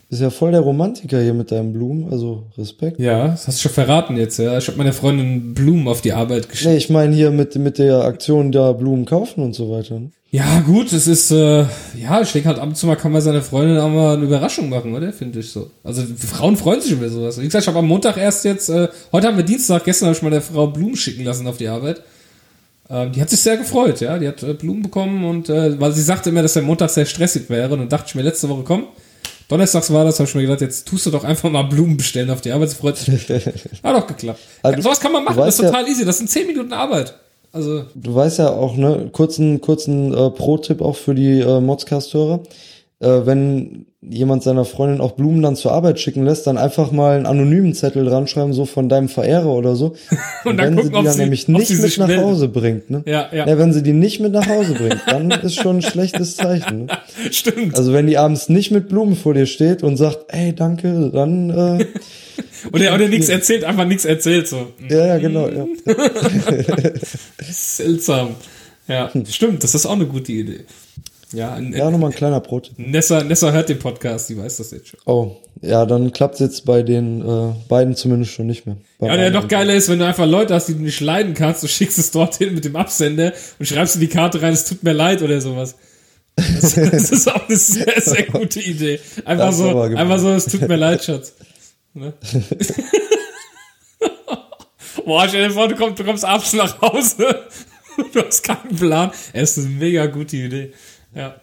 Bist ja voll der Romantiker hier mit deinen Blumen, also Respekt. Ja, das hast du schon verraten jetzt, ja. Ich habe meiner Freundin Blumen auf die Arbeit geschickt. Nee, ich meine hier mit, mit der Aktion da Blumen kaufen und so weiter. Ne? Ja, gut, es ist, äh, ja, ich denke halt ab und zu mal kann man seiner Freundin auch mal eine Überraschung machen, oder? Finde ich so. Also Frauen freuen sich über sowas. Wie gesagt, ich habe am Montag erst jetzt, äh, heute haben wir Dienstag, gestern habe ich mal der Frau Blumen schicken lassen auf die Arbeit. Ähm, die hat sich sehr gefreut, ja. Die hat äh, Blumen bekommen und äh, weil sie sagte immer, dass der Montag sehr stressig wäre. Und dann dachte ich mir letzte Woche, komm, Donnerstags war das, habe ich mir gedacht, jetzt tust du doch einfach mal Blumen bestellen auf die Arbeit. Freut sich. Hat doch geklappt. Also, sowas kann man machen, das ist total easy. Das sind 10 Minuten Arbeit. Also, Du weißt ja auch, ne, kurzen, kurzen äh, Pro-Tipp auch für die äh, Modcast-Hörer. Äh, wenn jemand seiner Freundin auch Blumen dann zur Arbeit schicken lässt, dann einfach mal einen anonymen Zettel dran schreiben, so von deinem Verehrer oder so. Und dann wenn gucken, sie die dann sie- nämlich nicht mit nach meldet. Hause bringt, ne? Ja, ja. wenn sie die nicht mit nach Hause bringt, dann ist schon ein schlechtes Zeichen. Ne? stimmt. Also wenn die abends nicht mit Blumen vor dir steht und sagt, ey, danke, dann äh, Oder, oder nichts erzählt, einfach nichts erzählt, so. ja, ja, genau, ja. Seltsam. Ja, stimmt, das ist auch eine gute Idee. Ja, Ja, nochmal ein kleiner Brot. Nessa, Nessa hört den Podcast, die weiß das jetzt schon. Oh, ja, dann klappt's jetzt bei den äh, beiden zumindest schon nicht mehr. Bei Ja, und der noch geiler ist, wenn du einfach Leute hast, die du nicht leiden kannst, du schickst es dorthin mit dem Absender und schreibst in die Karte rein, es tut mir leid oder sowas. Das, das ist auch eine sehr, sehr gute Idee. Einfach so, einfach so, es tut mir leid, Schatz. Ne? Boah, stell dir vor, du kommst, du kommst abends nach Hause, du hast keinen Plan. Es ist eine mega gute Idee. Ja,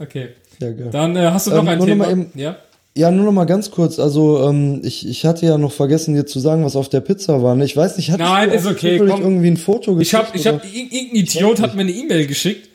okay. Ja, geil. Dann äh, hast du noch Ähm, ein nur noch Thema. mal eben- ja? Ja, nur noch mal ganz kurz. Also ähm, ich, ich hatte ja noch vergessen, dir zu sagen, was auf der Pizza war. ne? Ich weiß nicht, hat Nein, ist okay, komm. irgendwie ein Foto Ich geschickt? ich hab, oder? ir- irgendein Idiot hat mir eine E-Mail geschickt.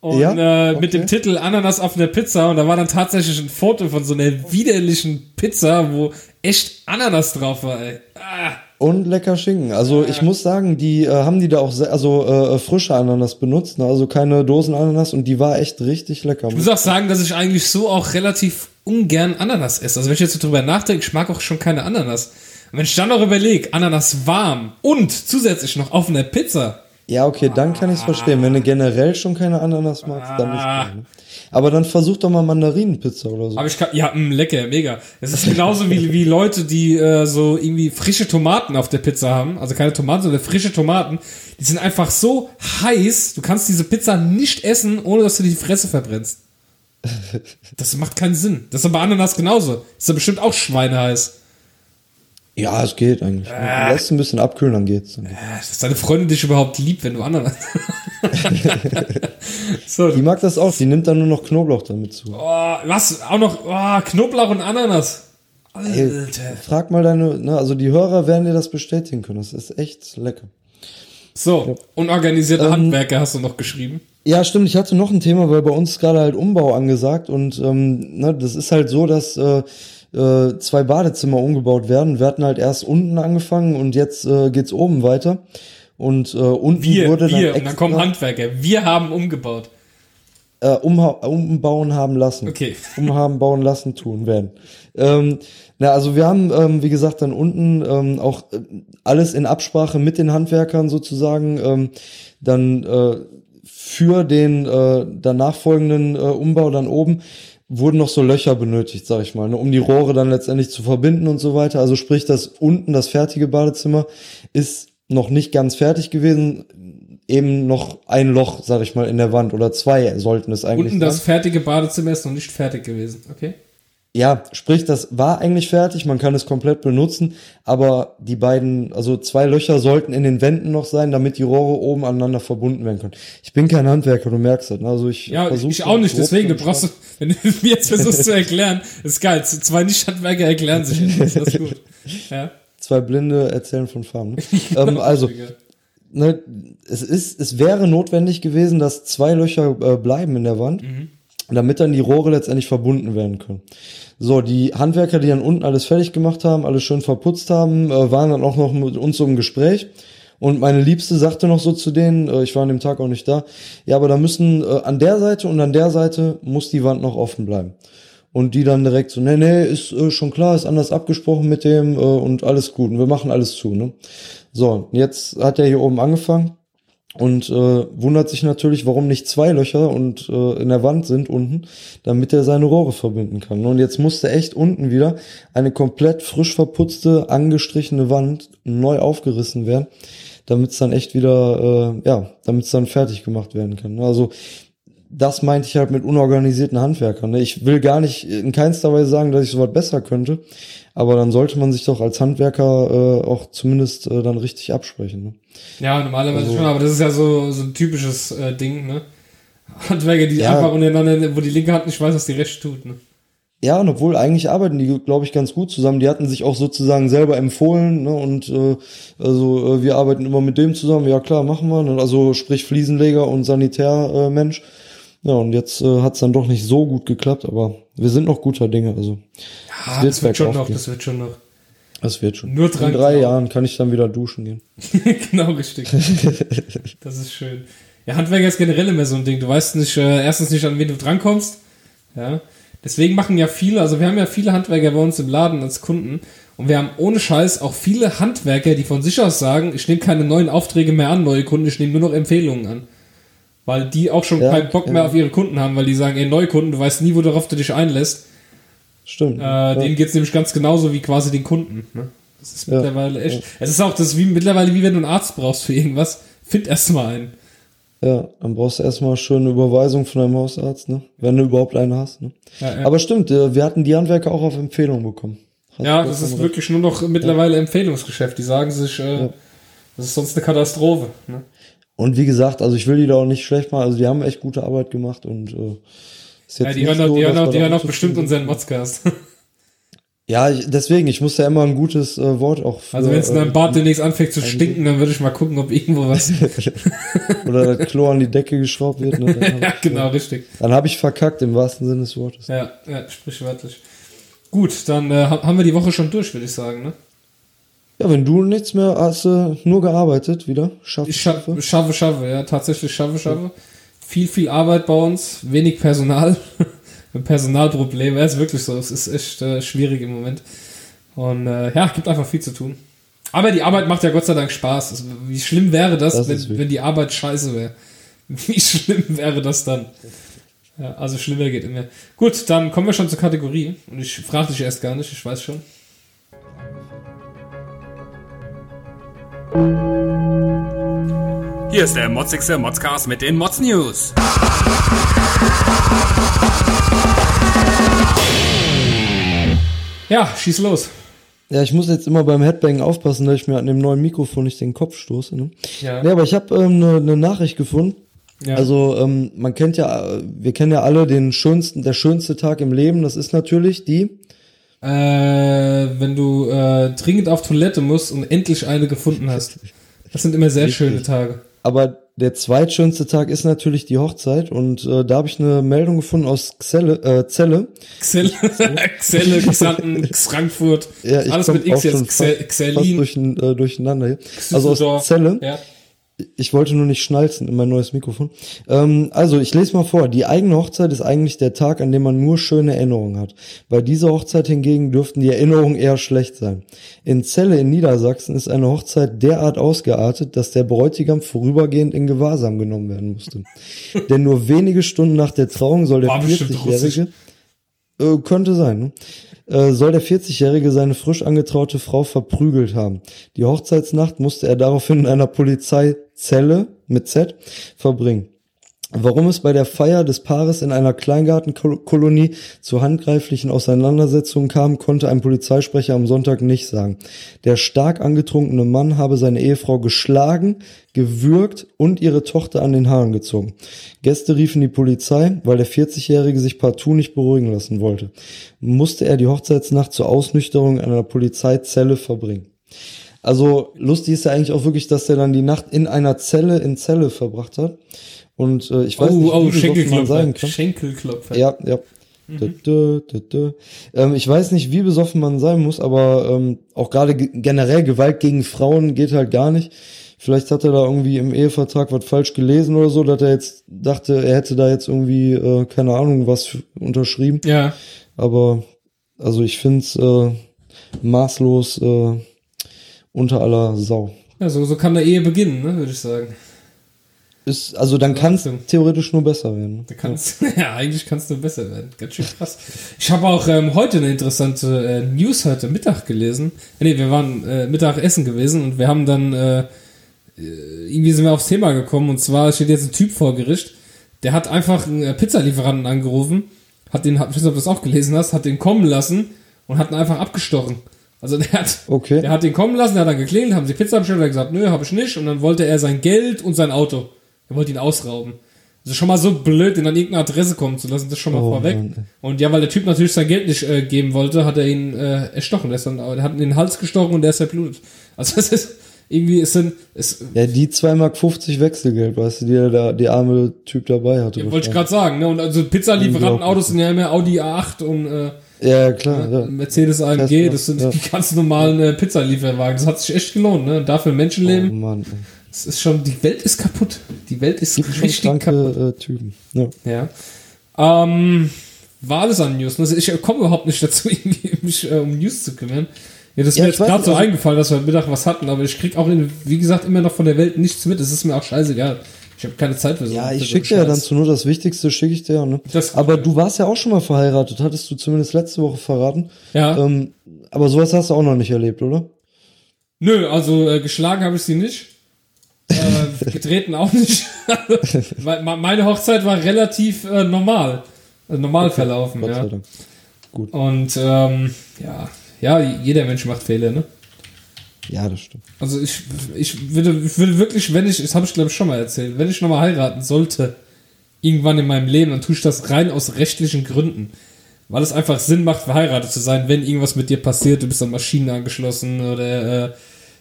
Und Ja? äh, mit Okay. dem Titel Ananas auf einer Pizza und da war dann tatsächlich ein Foto von so einer widerlichen Pizza, wo echt Ananas drauf war, ey. Ah, Und lecker Schinken. Also ich muss sagen, die äh, haben die da auch sehr, also äh, frische Ananas benutzt, ne? also keine Dosenananas und die war echt richtig lecker. ich muss auch sagen, dass ich eigentlich so auch relativ ungern Ananas esse. Also wenn ich jetzt so drüber nachdenke, ich mag auch schon keine Ananas. Und wenn ich dann noch überlege, Ananas warm und zusätzlich noch auf einer Pizza, Ja, okay, dann kann ich's verstehen. Wenn du generell schon keine Ananas magst, dann nicht. Ah. Aber dann versuch doch mal Mandarinenpizza oder so. Aber ich kann, ja, mh, lecker, mega. Es ist genauso wie, wie Leute, die äh, so irgendwie frische Tomaten auf der Pizza haben. Also keine Tomaten, sondern frische Tomaten. Die sind einfach so heiß, du kannst diese Pizza nicht essen, ohne dass du die Fresse verbrennst. Das macht keinen Sinn. Das ist bei Ananas genauso. Ist ja bestimmt auch schweineheiß. Ja, es geht eigentlich. Ne? Lässt ein bisschen abkühlen, dann geht's. Dann. Äh, Dass deine Freundin dich überhaupt liebt, wenn du Ananas. so, Die mag das auch, die nimmt dann nur noch Knoblauch damit zu. oh, was? Auch noch oh, Knoblauch und Ananas. Ey, Alter. frag mal deine, ne, also die Hörer werden dir das bestätigen können. Das ist echt lecker. So, unorganisierte Ähm, Handwerker hast du noch geschrieben. Ja, stimmt. Ich hatte noch ein Thema, weil bei uns gerade halt Umbau angesagt und ähm, ne, das ist halt so, dass äh, äh, zwei Badezimmer umgebaut werden. Wir hatten halt erst unten angefangen und jetzt äh, geht's oben weiter. Und äh, unten Wir, wurde wir, dann und dann kommen extra, Handwerker. Wir haben umgebaut. äh, umha- umbauen haben lassen. Okay. Umhaben, bauen lassen, tun werden. Ähm, na, also wir haben, ähm, wie gesagt, dann unten ähm, auch äh, alles in Absprache mit den Handwerkern sozusagen ähm, dann äh, für den äh, danach folgenden äh, Umbau dann oben wurden noch so Löcher benötigt, sag ich mal, ne, um die Rohre dann letztendlich zu verbinden und so weiter. Also sprich, das unten das fertige Badezimmer ist noch nicht ganz fertig gewesen, eben noch ein Loch, sag ich mal, in der Wand oder zwei sollten es eigentlich Unten sein. das fertige Badezimmer ist noch nicht fertig gewesen. Okay. Ja, sprich, das war eigentlich fertig, man kann es komplett benutzen, aber die beiden, also zwei Löcher sollten in den Wänden noch sein, damit die Rohre oben aneinander verbunden werden können. Ich bin kein Handwerker, du merkst das, ne? Also ich Ja, ich auch nicht. Deswegen, du brauchst, wenn du mir jetzt versuchst zu erklären, ist geil. Zwei Nicht-Handwerker erklären sich. Das ist gut. Ja. Zwei Blinde erzählen von Farben. Ne? ähm, also, ne, es ist, es wäre notwendig gewesen, dass zwei Löcher äh, bleiben in der Wand, damit dann die Rohre letztendlich verbunden werden können. So, die Handwerker, die dann unten alles fertig gemacht haben, alles schön verputzt haben, äh, waren dann auch noch mit uns so im Gespräch. Und meine Liebste sagte noch so zu denen, äh, ich war an dem Tag auch nicht da, ja, aber da müssen äh, an der Seite und an der Seite muss die Wand noch offen bleiben. Und die dann direkt so, nee, nee, ist äh, schon klar, ist anders abgesprochen mit dem äh, und alles gut. Und wir machen alles zu, ne? So, jetzt hat er hier oben angefangen und äh, wundert sich natürlich, warum nicht zwei Löcher und äh, in der Wand sind unten, damit er seine Rohre verbinden kann. Und jetzt musste echt unten wieder eine komplett frisch verputzte, angestrichene Wand neu aufgerissen werden, damit es dann echt wieder, äh, ja, damit es dann fertig gemacht werden kann. Also das meinte ich halt mit unorganisierten Handwerkern. Ne? Ich will gar nicht in keinster Weise sagen, dass ich sowas besser könnte, aber dann sollte man sich doch als Handwerker äh, auch zumindest äh, dann richtig absprechen. Ne? Ja, normalerweise Also- schon, aber das ist ja so, so ein typisches äh, Ding, ne? Handwerker, die Ja. einfach untereinander, wo die linke Hand nicht weiß, was die rechte tut, ne? Ja, und obwohl eigentlich arbeiten die, glaube ich, ganz gut zusammen. Die hatten sich auch sozusagen selber empfohlen, ne? Und äh, also äh, wir arbeiten immer mit dem zusammen. Ja klar, machen wir. Ne? Also sprich Fliesenleger und Sanitärmensch. Äh. Ja, und jetzt äh, hat's dann doch nicht so gut geklappt, aber wir sind noch guter Dinge. Also Ja, wird das wird schon noch, das wird schon noch. das wird schon. Nur dran In drei glauben. Jahren kann ich dann wieder duschen gehen. genau, richtig. das ist schön. Ja, Handwerker ist generell immer so ein Ding. Du weißt nicht, äh, erstens nicht, an wen du drankommst. Ja. Deswegen machen ja viele, also wir haben ja viele Handwerker bei uns im Laden als Kunden. Und wir haben ohne Scheiß auch viele Handwerker, die von sich aus sagen, ich nehme keine neuen Aufträge mehr an, neue Kunden, ich nehme nur noch Empfehlungen an. Weil die auch schon Ja, keinen Bock ja. mehr auf ihre Kunden haben, weil die sagen, ey, Neukunden, du weißt nie, worauf du dich einlässt. Stimmt. Äh, ja. Denen geht's nämlich ganz genauso wie quasi den Kunden. Ne? Das ist mittlerweile echt. Es ist auch das ist wie mittlerweile wie wenn du einen Arzt brauchst für irgendwas. Find erst mal einen. Ja, dann brauchst du erstmal schön eine Überweisung von deinem Hausarzt, ne? Wenn du überhaupt eine hast, ne? Aber stimmt, äh, wir hatten die Handwerker auch auf Empfehlung bekommen. Hast ja, das ist wirklich nur noch mittlerweile Empfehlungsgeschäft. Die sagen sich, äh, das ist sonst eine Katastrophe. Ne? Und wie gesagt, also ich will die da auch nicht schlecht machen. Also die haben echt gute Arbeit gemacht und äh, ist jetzt Ja, die hören auch, so, die hören auch, die hören auch bestimmt unseren Modscast. Ja, ich, deswegen, ich muss ja immer ein gutes äh, Wort auch für, Also wenn es in deinem äh, Bad demnächst anfängt zu stinken, dann würde ich mal gucken, ob irgendwo was. oder das Klo an die Decke geschraubt wird. Ne? Dann habe ja, genau, richtig. dann hab ich verkackt im wahrsten Sinne des Wortes. Ja, ja, sprichwörtlich. Gut, dann äh, ha- haben wir die Woche schon durch, würde ich sagen. Ne? Ja, wenn du nichts mehr hast, äh, nur gearbeitet wieder. Schaff, Ich scha schaffe, schaffe, ja, tatsächlich schaffe, schaffe. Viel, viel Arbeit bei uns, wenig Personal. Ein Personalproblem, ja, ist wirklich so. Es ist echt äh, schwierig im Moment. Und äh, ja, gibt einfach viel zu tun. Aber die Arbeit macht ja Gott sei Dank Spaß. Es- Wie schlimm wäre das, Das wenn, wenn die Arbeit scheiße wäre? Wie schlimm wäre das dann? Ja, also schlimmer geht immer. Gut, dann kommen wir schon zur Kategorie. Und ich frage dich erst gar nicht, ich weiß schon. Hier ist der motzigste Modscast mit den Mods News. Ja, schieß los. Ja, ich muss jetzt immer beim Headbang aufpassen, dass ich mir an dem neuen Mikrofon nicht den Kopf stoße. Ne? Ja. Ja, aber ich habe ähm, eine ne Nachricht gefunden. Ja. Also ähm, man kennt ja, äh, wir kennen ja alle den schönsten, der schönste Tag im Leben. Das ist natürlich die. Äh, wenn du äh, dringend auf Toilette musst und endlich eine gefunden hast. Das sind immer sehr Richtig. schöne Tage. Aber der zweitschönste Tag ist natürlich die Hochzeit und äh, da habe ich eine Meldung gefunden aus Xelle, äh, Zelle. Xelle, Xelle, Xanten, Frankfurt. Ja, ich alles mit X jetzt. Xe- fast, durch, äh, durcheinander hier. Also aus Zelle. Ja. Ich wollte nur nicht schnalzen in mein neues Mikrofon. Ähm, also, ich lese mal vor. Die eigene Hochzeit ist eigentlich der Tag, an dem man nur schöne Erinnerungen hat. Bei dieser Hochzeit hingegen dürften die Erinnerungen eher schlecht sein. In Celle in Niedersachsen ist eine Hochzeit derart ausgeartet, dass der Bräutigam vorübergehend in Gewahrsam genommen werden musste. Denn nur wenige Stunden nach der Trauung soll der War bestimmt 40-Jährige äh, könnte sein, ne? Äh, soll der 40-Jährige seine frisch angetraute Frau verprügelt haben. Die Hochzeitsnacht musste er daraufhin in einer Polizeizelle mit Z verbringen. Warum es bei der Feier des Paares in einer Kleingartenkolonie zu handgreiflichen Auseinandersetzungen kam, konnte ein Polizeisprecher am Sonntag nicht sagen. Der stark angetrunkene Mann habe seine Ehefrau geschlagen, gewürgt und ihre Tochter an den Haaren gezogen. Gäste riefen die Polizei, weil der 40-Jährige sich partout nicht beruhigen lassen wollte. Musste er die Hochzeitsnacht zur Ausnüchterung in einer Polizeizelle verbringen. Also lustig ist ja eigentlich auch wirklich, dass er dann die Nacht in einer Zelle in Zelle verbracht hat. Und äh, ich weiß Oh, nicht, oh, wie besoffen man sein kann. Schenkelklopfer. Ja, ja. Dö, dö, dö, dö. Ähm, ich weiß nicht, wie besoffen man sein muss, aber ähm, auch gerade ge- generell Gewalt gegen Frauen geht halt gar nicht. Vielleicht hat er da irgendwie im Ehevertrag was falsch gelesen oder so, dass er jetzt dachte, er hätte da jetzt irgendwie, äh, keine Ahnung, was unterschrieben. Ja. Aber also ich find's äh, maßlos äh, unter aller Sau. ja so, so kann eine Ehe beginnen, ne, würde ich sagen. Ist, also dann kann es theoretisch nur besser werden. Da kannst, ja, eigentlich kannst du besser werden. Ganz schön krass. Ich habe auch ähm, heute eine interessante äh, News heute Mittag gelesen. Äh, Nee, wir waren äh, Mittagessen gewesen und wir haben dann äh, äh, irgendwie sind wir aufs Thema gekommen und zwar steht jetzt ein Typ vor Gericht, der hat einfach einen äh, Pizzalieferanten angerufen, hat den, ich weiß nicht, ob du das auch gelesen hast, hat den kommen lassen und hat ihn einfach abgestochen. Also der hat, Okay. der hat den kommen lassen, der hat dann geklingelt, haben sie Pizza bestellt, hat er gesagt, nö, habe ich nicht. Und dann wollte er sein Geld und sein Auto. Er wollte ihn ausrauben. Also schon mal so blöd, den an irgendeine Adresse kommen zu lassen, das schon mal Oh, vorweg. Mann, und ja, weil der Typ natürlich sein Geld nicht äh, geben wollte, hat er ihn äh, erstochen. Der, ist dann, der hat ihn in den Hals gestochen und der ist verblutet. Also es ist irgendwie, es sind, es, Ja, die 2,50 Mark Wechselgeld, weißt du, die der da, die arme Typ dabei hatte. ja, wollte ich gerade sagen, ne? Und also Pizzalieferantenautos sind ja immer Audi A8 und äh, Ja, klar, ja. Mercedes AMG, das sind ja. die ganz normalen äh, Pizzalieferwagen. Das hat sich echt gelohnt, ne? Dafür Menschenleben. Oh Mann, ey. Es ist schon, die Welt ist kaputt. Die Welt ist Gibt schon richtig kaputt. kranke äh, Typen. Ja. Ja. Ähm, war alles an News. Also ich komme überhaupt nicht dazu, irgendwie mich äh, um News zu kümmern. Ja, das ist Ja, mir jetzt gerade so also- eingefallen, dass wir heute Mittag was hatten, aber ich krieg auch, in, wie gesagt, immer noch von der Welt nichts mit. Es ist mir auch scheißegal. Ich habe keine Zeit für so Ja, ich schicke dir ja dann zu nur das Wichtigste, schicke ich dir ne? Das- aber du warst ja auch schon mal verheiratet, hattest du zumindest letzte Woche verraten. Ja. Ähm, aber sowas hast du auch noch nicht erlebt, oder? Nö, also äh, geschlagen habe ich sie nicht. Äh, getreten auch nicht. Meine Hochzeit war relativ äh, normal. Äh, normal verlaufen, Gott ja. Dank. Und ähm, ja, ja, jeder Mensch macht Fehler, ne? Ja, das stimmt. Also ich, ich würde, ich würde wirklich, wenn ich, das habe ich glaube ich schon mal erzählt, wenn ich nochmal heiraten sollte, irgendwann in meinem Leben, dann tue ich das rein aus rechtlichen Gründen. Weil es einfach Sinn macht, verheiratet zu sein, wenn irgendwas mit dir passiert, du bist an Maschinen angeschlossen oder äh,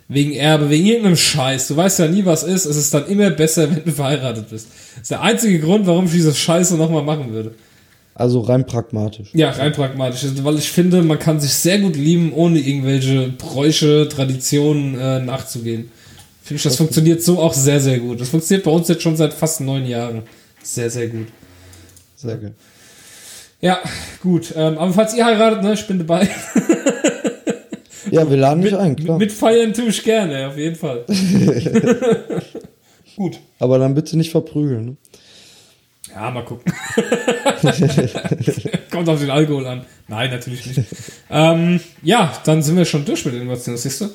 wegen Erbe, wegen irgendeinem Scheiß. Du weißt ja nie, was ist. Es ist dann immer besser, wenn du verheiratet bist. Das ist der einzige Grund, warum ich diese Scheiße nochmal machen würde. Also rein pragmatisch. Ja, rein pragmatisch. Also, Weil ich finde, man kann sich sehr gut lieben, ohne irgendwelche Bräuche, Traditionen äh, nachzugehen. Finde ich, das funktioniert so auch sehr, sehr gut. Das funktioniert bei uns jetzt schon seit fast neun Jahren. Sehr, sehr gut. Sehr geil. Ja, gut. Ähm, aber falls ihr heiratet, ne, ich bin dabei. Ja, wir laden dich ein, klar. Mit feiern tue ich gerne, auf jeden Fall. gut. aber dann bitte nicht verprügeln. Ne? Ja, mal gucken. Kommt auf den Alkohol an. Nein, natürlich nicht. ähm, ja, dann sind wir schon durch mit den Innovationen, siehst du?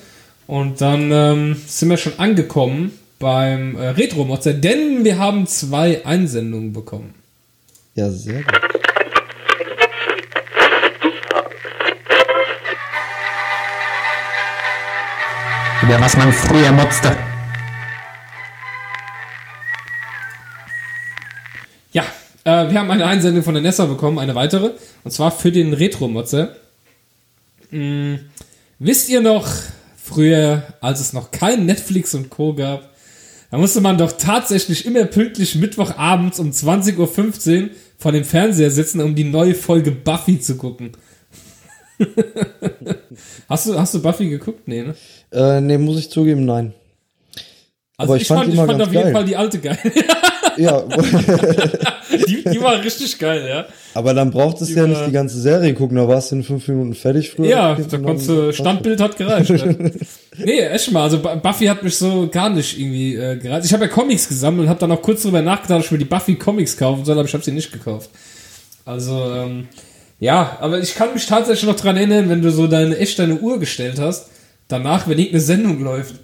Und dann ähm, sind wir schon angekommen beim äh, Retro-Motzer, denn wir haben zwei Einsendungen bekommen. Ja, sehr gut. Über was man früher motzte. Ja, äh, wir haben eine Einsendung von der Nessa bekommen, eine weitere, und zwar für den Retro-Motzer. Hm, wisst ihr noch, früher, als es noch kein Netflix und Co. gab, da musste man doch tatsächlich immer pünktlich Mittwochabends um 20.15 Uhr vor dem Fernseher sitzen, um die neue Folge Buffy zu gucken. hast, du, hast du Buffy geguckt? Nee, ne? Äh, nee, muss ich zugeben, nein. Also Aber ich fand die ich fand auf jeden geil. Fall die alte geil. Ja, die, die war richtig geil, ja. aber dann braucht es ja nicht die ganze Serie gucken, da warst du in fünf Minuten fertig früher. Ja, da konntest du, Standbild hat gereicht. ja. Nee, echt mal, also Bu- Buffy hat mich so gar nicht irgendwie äh, gereizt. Ich habe ja Comics gesammelt und habe dann auch kurz drüber nachgedacht, ob ich mir die Buffy Comics kaufen soll, aber ich habe sie nicht gekauft. Also, ähm, ja, aber ich kann mich tatsächlich noch dran erinnern, wenn du so deine echt deine Uhr gestellt hast, danach, wenn irgendeine Sendung läuft.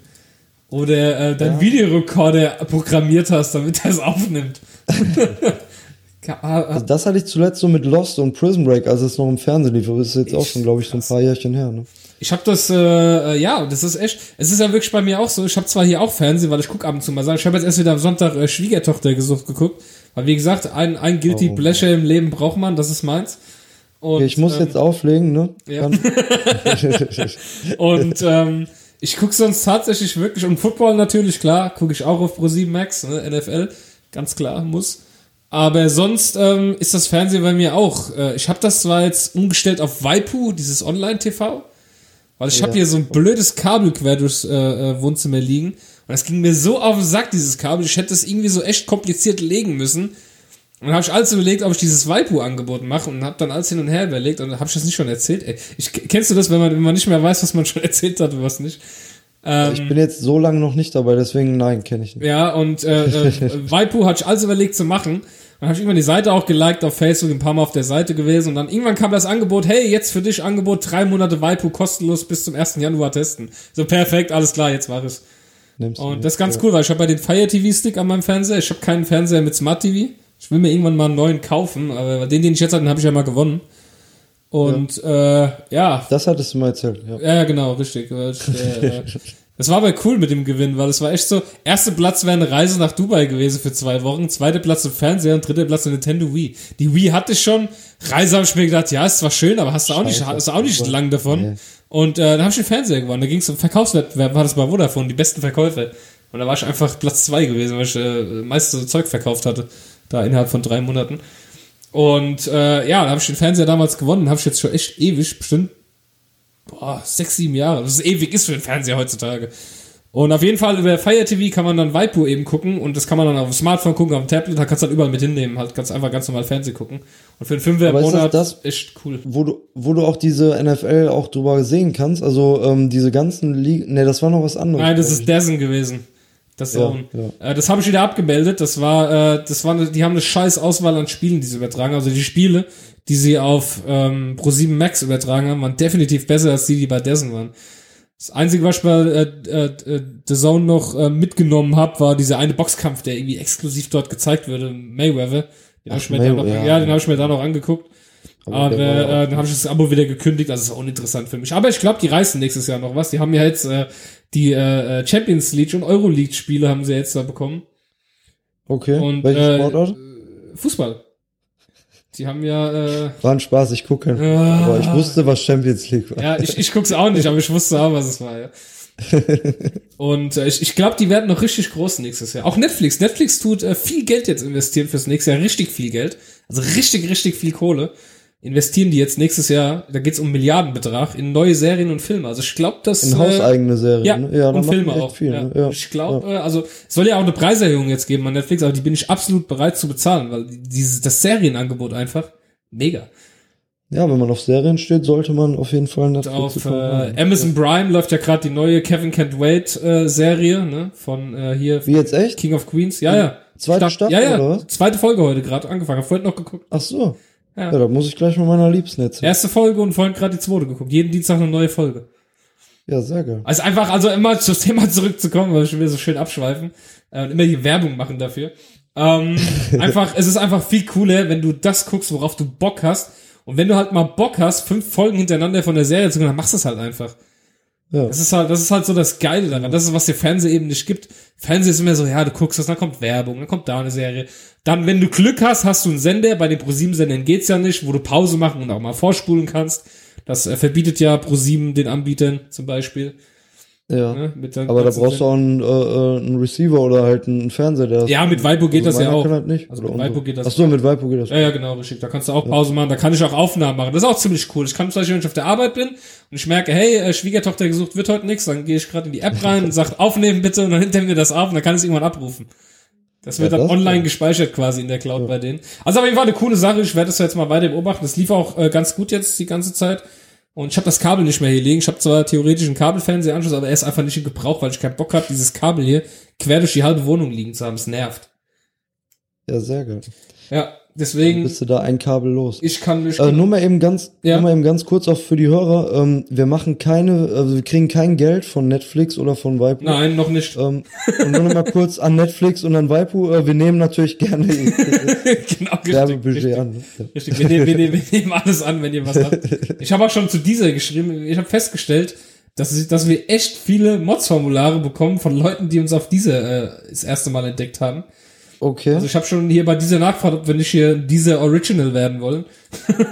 Oder äh, dein Videorekorder programmiert hast, damit er es aufnimmt. Ka- ah, Also das hatte ich zuletzt so mit Lost und Prison Break, als es noch im Fernsehen lief. Das ist jetzt auch schon, glaube ich, so ein paar Jährchen her. Ne? Ich habe das, äh, äh, ja, das ist echt, es ist ja wirklich bei mir auch so, ich habe zwar hier auch Fernsehen, weil ich guck ab und zu mal sagen, ich habe jetzt erst wieder am Sonntag äh, Schwiegertochter gesucht geguckt, weil wie gesagt, ein, ein Guilty Oh. Pleasure im Leben braucht man, das ist meins. Und, Okay, ich muss ähm, jetzt auflegen, ne? ja. Und ähm, ich guck sonst tatsächlich wirklich, und Football natürlich, klar, gucke ich auch auf Pro7 Max, ne, NFL, ganz klar, muss. Aber sonst ähm, ist das Fernsehen bei mir auch. Äh, ich habe das zwar jetzt umgestellt auf Waipu, dieses Online-TV, weil ich Ja. habe hier so ein blödes Kabel quer durchs äh, äh, Wohnzimmer liegen. Und das ging mir so auf den Sack, dieses Kabel. Ich hätte das irgendwie so echt kompliziert legen müssen. Und dann habe ich alles überlegt, ob ich dieses Waipu-Angebot mache und habe dann alles hin und her überlegt und habe ich das nicht schon erzählt. Ey, ich, kennst du das, wenn man, wenn man nicht mehr weiß, was man schon erzählt hat und was nicht? Ähm, ich bin jetzt so lange noch nicht dabei, deswegen nein, kenne ich nicht. ja, und äh, äh, Waipu hatte ich alles überlegt zu machen. Dann habe ich irgendwann die Seite auch geliked auf Facebook, ein paar Mal auf der Seite gewesen und dann irgendwann kam das Angebot, hey, jetzt für dich Angebot, drei Monate Waipu kostenlos bis zum 1. Januar testen. So perfekt, alles klar, jetzt war es. Nimmst du Und mit. das ist ganz cool, weil ich habe bei den Fire TV Stick an meinem Fernseher, ich habe keinen Fernseher mit Smart TV, Ich will mir irgendwann mal einen neuen kaufen, aber den, den ich jetzt hatte, den habe ich ja mal gewonnen. Und ja. Äh, ja. Das hattest du mal erzählt, ja. Ja, genau, richtig. Äh, das war aber cool mit dem Gewinn, weil es war echt so, erster Platz wäre eine Reise nach Dubai gewesen für zwei Wochen, zweiter Platz im Fernseher und dritter Platz in Nintendo Wii. Die Wii hatte ich schon, Reise habe ich mir gedacht, ja, ist zwar schön, aber hast du auch nicht, hast du auch nicht lang davon. Nee. Und äh, dann habe ich den Fernseher gewonnen. Da ging es um Verkaufswettbewerb, war das bei Vodafone, die besten Verkäufe. Und da war ich einfach Platz zwei gewesen, weil ich äh, meiste Zeug verkauft hatte, da innerhalb von drei Monaten. Und äh, ja, da habe ich den Fernseher damals gewonnen, habe ich jetzt schon echt ewig, bestimmt boah, sechs, sieben Jahre, das ist ewig ist für den Fernseher heutzutage. Und auf jeden Fall über Fire TV kann man dann Waipu eben gucken und das kann man dann auf dem Smartphone gucken, auf dem Tablet, da kannst du halt überall mit hinnehmen, halt ganz einfach ganz normal Fernsehen gucken. Und für einen Fünfer im Monat das, das, echt cool. Wo du, wo du auch diese NFL auch drüber sehen kannst, also ähm, diese ganzen Ligen, ne, das war noch was anderes. Nein, das ist Dessen gewesen. Das. Ja, ja. Äh, das habe ich wieder abgemeldet. Das war, äh, das war, eine, die haben eine scheiß Auswahl an Spielen, die sie übertragen. Also die Spiele, die sie auf ähm, Pro7 Max übertragen haben, waren definitiv besser als die, die bei Dessen waren. Das Einzige, was ich bei äh, äh, äh, The Zone noch äh, mitgenommen habe, war dieser eine Boxkampf, der irgendwie exklusiv dort gezeigt wurde, Mayweather. Den habe ich, mir May noch, ja, ja, den hab ich mir da noch angeguckt. Aber, äh, dann habe ich das Abo wieder gekündigt, also ist uninteressant für mich. Aber ich glaube, die reißen nächstes Jahr noch was. Die haben ja jetzt äh, die äh, Champions League und Euroleague Spiele haben sie jetzt da bekommen. Okay. Und, Welche Sportart? Äh, Fußball. Die haben ja. Äh, war ein Spaß, ich gucke. Äh, aber ich wusste, was Champions League war. Ja, ich, ich guck's auch nicht, aber ich wusste auch, was es war, ja. und äh, ich, ich glaube, die werden noch richtig groß nächstes Jahr. Auch Netflix. Netflix tut äh, viel Geld jetzt investieren fürs nächste Jahr. Richtig viel Geld. Also richtig, richtig viel Kohle investieren die jetzt nächstes Jahr, da geht's um Milliardenbetrag, in neue Serien und Filme. Also ich glaube, dass... In äh, hauseigene Serien, ja, ne? ja und Filme auch. Viel, ja. Ne? ja. Ich glaube, ja. also es soll ja auch eine Preiserhöhung jetzt geben an Netflix, aber die bin ich absolut bereit zu bezahlen, weil dieses das Serienangebot einfach mega. Ja, wenn man auf Serien steht, sollte man auf jeden Fall Netflix auf äh, Amazon Prime läuft ja gerade die neue Kevin Can't Wait äh, Serie, ne, von äh, hier Wie jetzt echt? King of Queens. Ja, ja. Zweite Staffel ja, ja. oder was? Zweite Folge heute gerade angefangen. Hab vorhin noch geguckt. Ach so. Ja. ja, da muss ich gleich mit meiner Liebsten erzählen. Erste Folge und vorhin gerade die zweite geguckt. Jeden Dienstag eine neue Folge. Ja, sehr geil. Also einfach, also immer zum Thema zurückzukommen, weil wir so schön abschweifen äh, und immer die Werbung machen dafür. Ähm, einfach, es ist einfach viel cooler, wenn du das guckst, worauf du Bock hast. Und wenn du halt mal Bock hast, fünf Folgen hintereinander von der Serie zu gucken, dann machst du es halt einfach. Ja. Das ist halt, das ist halt so das Geile daran. Das ist, was dir Fernsehen eben nicht gibt. Fernsehen ist immer so, ja, du guckst das, dann kommt Werbung, dann kommt da eine Serie. Dann, wenn du Glück hast, hast du einen Sender. Bei den ProSieben-Sendern geht's ja nicht, wo du Pause machen und auch mal vorspulen kannst. Das äh, verbietet ja ProSieben den Anbietern zum Beispiel. Ja. Ne, aber da brauchst du auch einen, äh, äh, einen Receiver oder halt einen Fernseher. Der ja, mit Vipo geht also das ja auch. Halt nicht. Also mit Vipo geht das. Ach so, mit Vipo geht das. Ja, ja, genau, richtig. Da kannst du auch Pause machen. Da kann ich auch Aufnahmen machen. Das ist auch ziemlich cool. Ich kann zum Beispiel, wenn ich auf der Arbeit bin und ich merke, hey, äh, Schwiegertochter gesucht wird heute nichts, dann gehe ich gerade in die App rein und sag aufnehmen bitte und dann hinter mir das auf und dann kann ich es irgendwann abrufen. Das wird ja, dann online gespeichert quasi in der Cloud ja. bei denen. Also auf jeden Fall eine coole Sache. Ich werde das jetzt mal weiter beobachten. Das lief auch äh, ganz gut jetzt die ganze Zeit. Und ich habe das Kabel nicht mehr hier liegen. Ich habe zwar theoretisch einen Kabelfernsehanschluss, aber er ist einfach nicht in Gebrauch, weil ich keinen Bock habe, dieses Kabel hier quer durch die halbe Wohnung liegen zu haben. Es nervt. Ja, sehr geil. Ja, Deswegen. Bist du da ein Kabel los. Ich kann nicht. Äh, nur mal eben ganz, ja. nur mal eben ganz kurz auch für die Hörer. Ähm, wir machen keine, also wir kriegen kein Geld von Netflix oder von Waipu. Nein, noch nicht. Ähm, und nur noch mal kurz an Netflix und an Waipu. Äh, wir nehmen natürlich gerne genau, Werbebudget an. Richtig, wir nehmen, wir, nehmen, wir nehmen alles an, wenn ihr was habt. Ich habe auch schon zu dieser geschrieben. Ich habe festgestellt, dass, dass wir echt viele Mods-Formulare bekommen von Leuten, die uns auf diese äh, das erste Mal entdeckt haben. Okay. Also ich habe schon hier bei dieser nachgefragt, ob wir nicht hier diese Original werden wollen.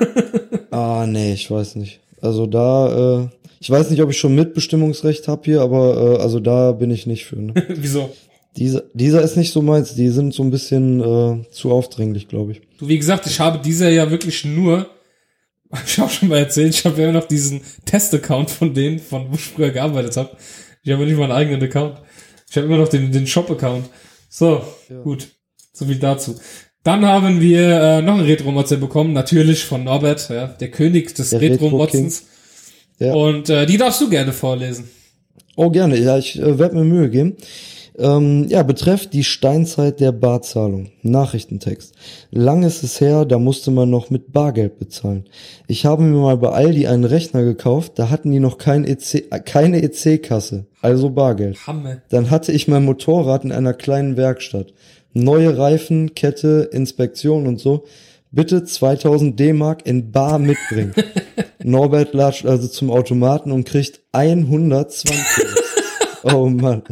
ah, nee, ich weiß nicht. Also da, äh, ich weiß nicht, ob ich schon Mitbestimmungsrecht habe hier, aber äh, also da bin ich nicht für. Ne? Wieso? Dieser, dieser ist nicht so meins, die sind so ein bisschen äh, zu aufdringlich, glaube ich. Du, wie gesagt, ich habe dieser ja wirklich nur, ich habe schon mal erzählt, ich habe ja noch diesen Test-Account von denen, von wo ich früher gearbeitet habe. Ich habe nicht meinen eigenen Account. Ich habe immer noch den, den Shop-Account. So, ja. gut. So viel dazu. Dann haben wir äh, noch ein Retro-Motze bekommen, natürlich von Norbert, ja, der König des Retro-Motzens. Ja. Und äh, die darfst du gerne vorlesen. Oh, gerne. Ja, ich äh, werde mir Mühe geben. Ähm, ja, betrifft die Steinzeit der Barzahlung. Nachrichtentext. Lang ist es her, da musste man noch mit Bargeld bezahlen. Ich habe mir mal bei Aldi einen Rechner gekauft, da hatten die noch kein EC, keine EC-Kasse, also Bargeld. Hamme. Dann hatte ich mein Motorrad in einer kleinen Werkstatt. Neue Reifen, Kette, Inspektion und so. Bitte 2000 D-Mark in Bar mitbringen. Norbert latscht also zum Automaten und kriegt 120. oh Mann.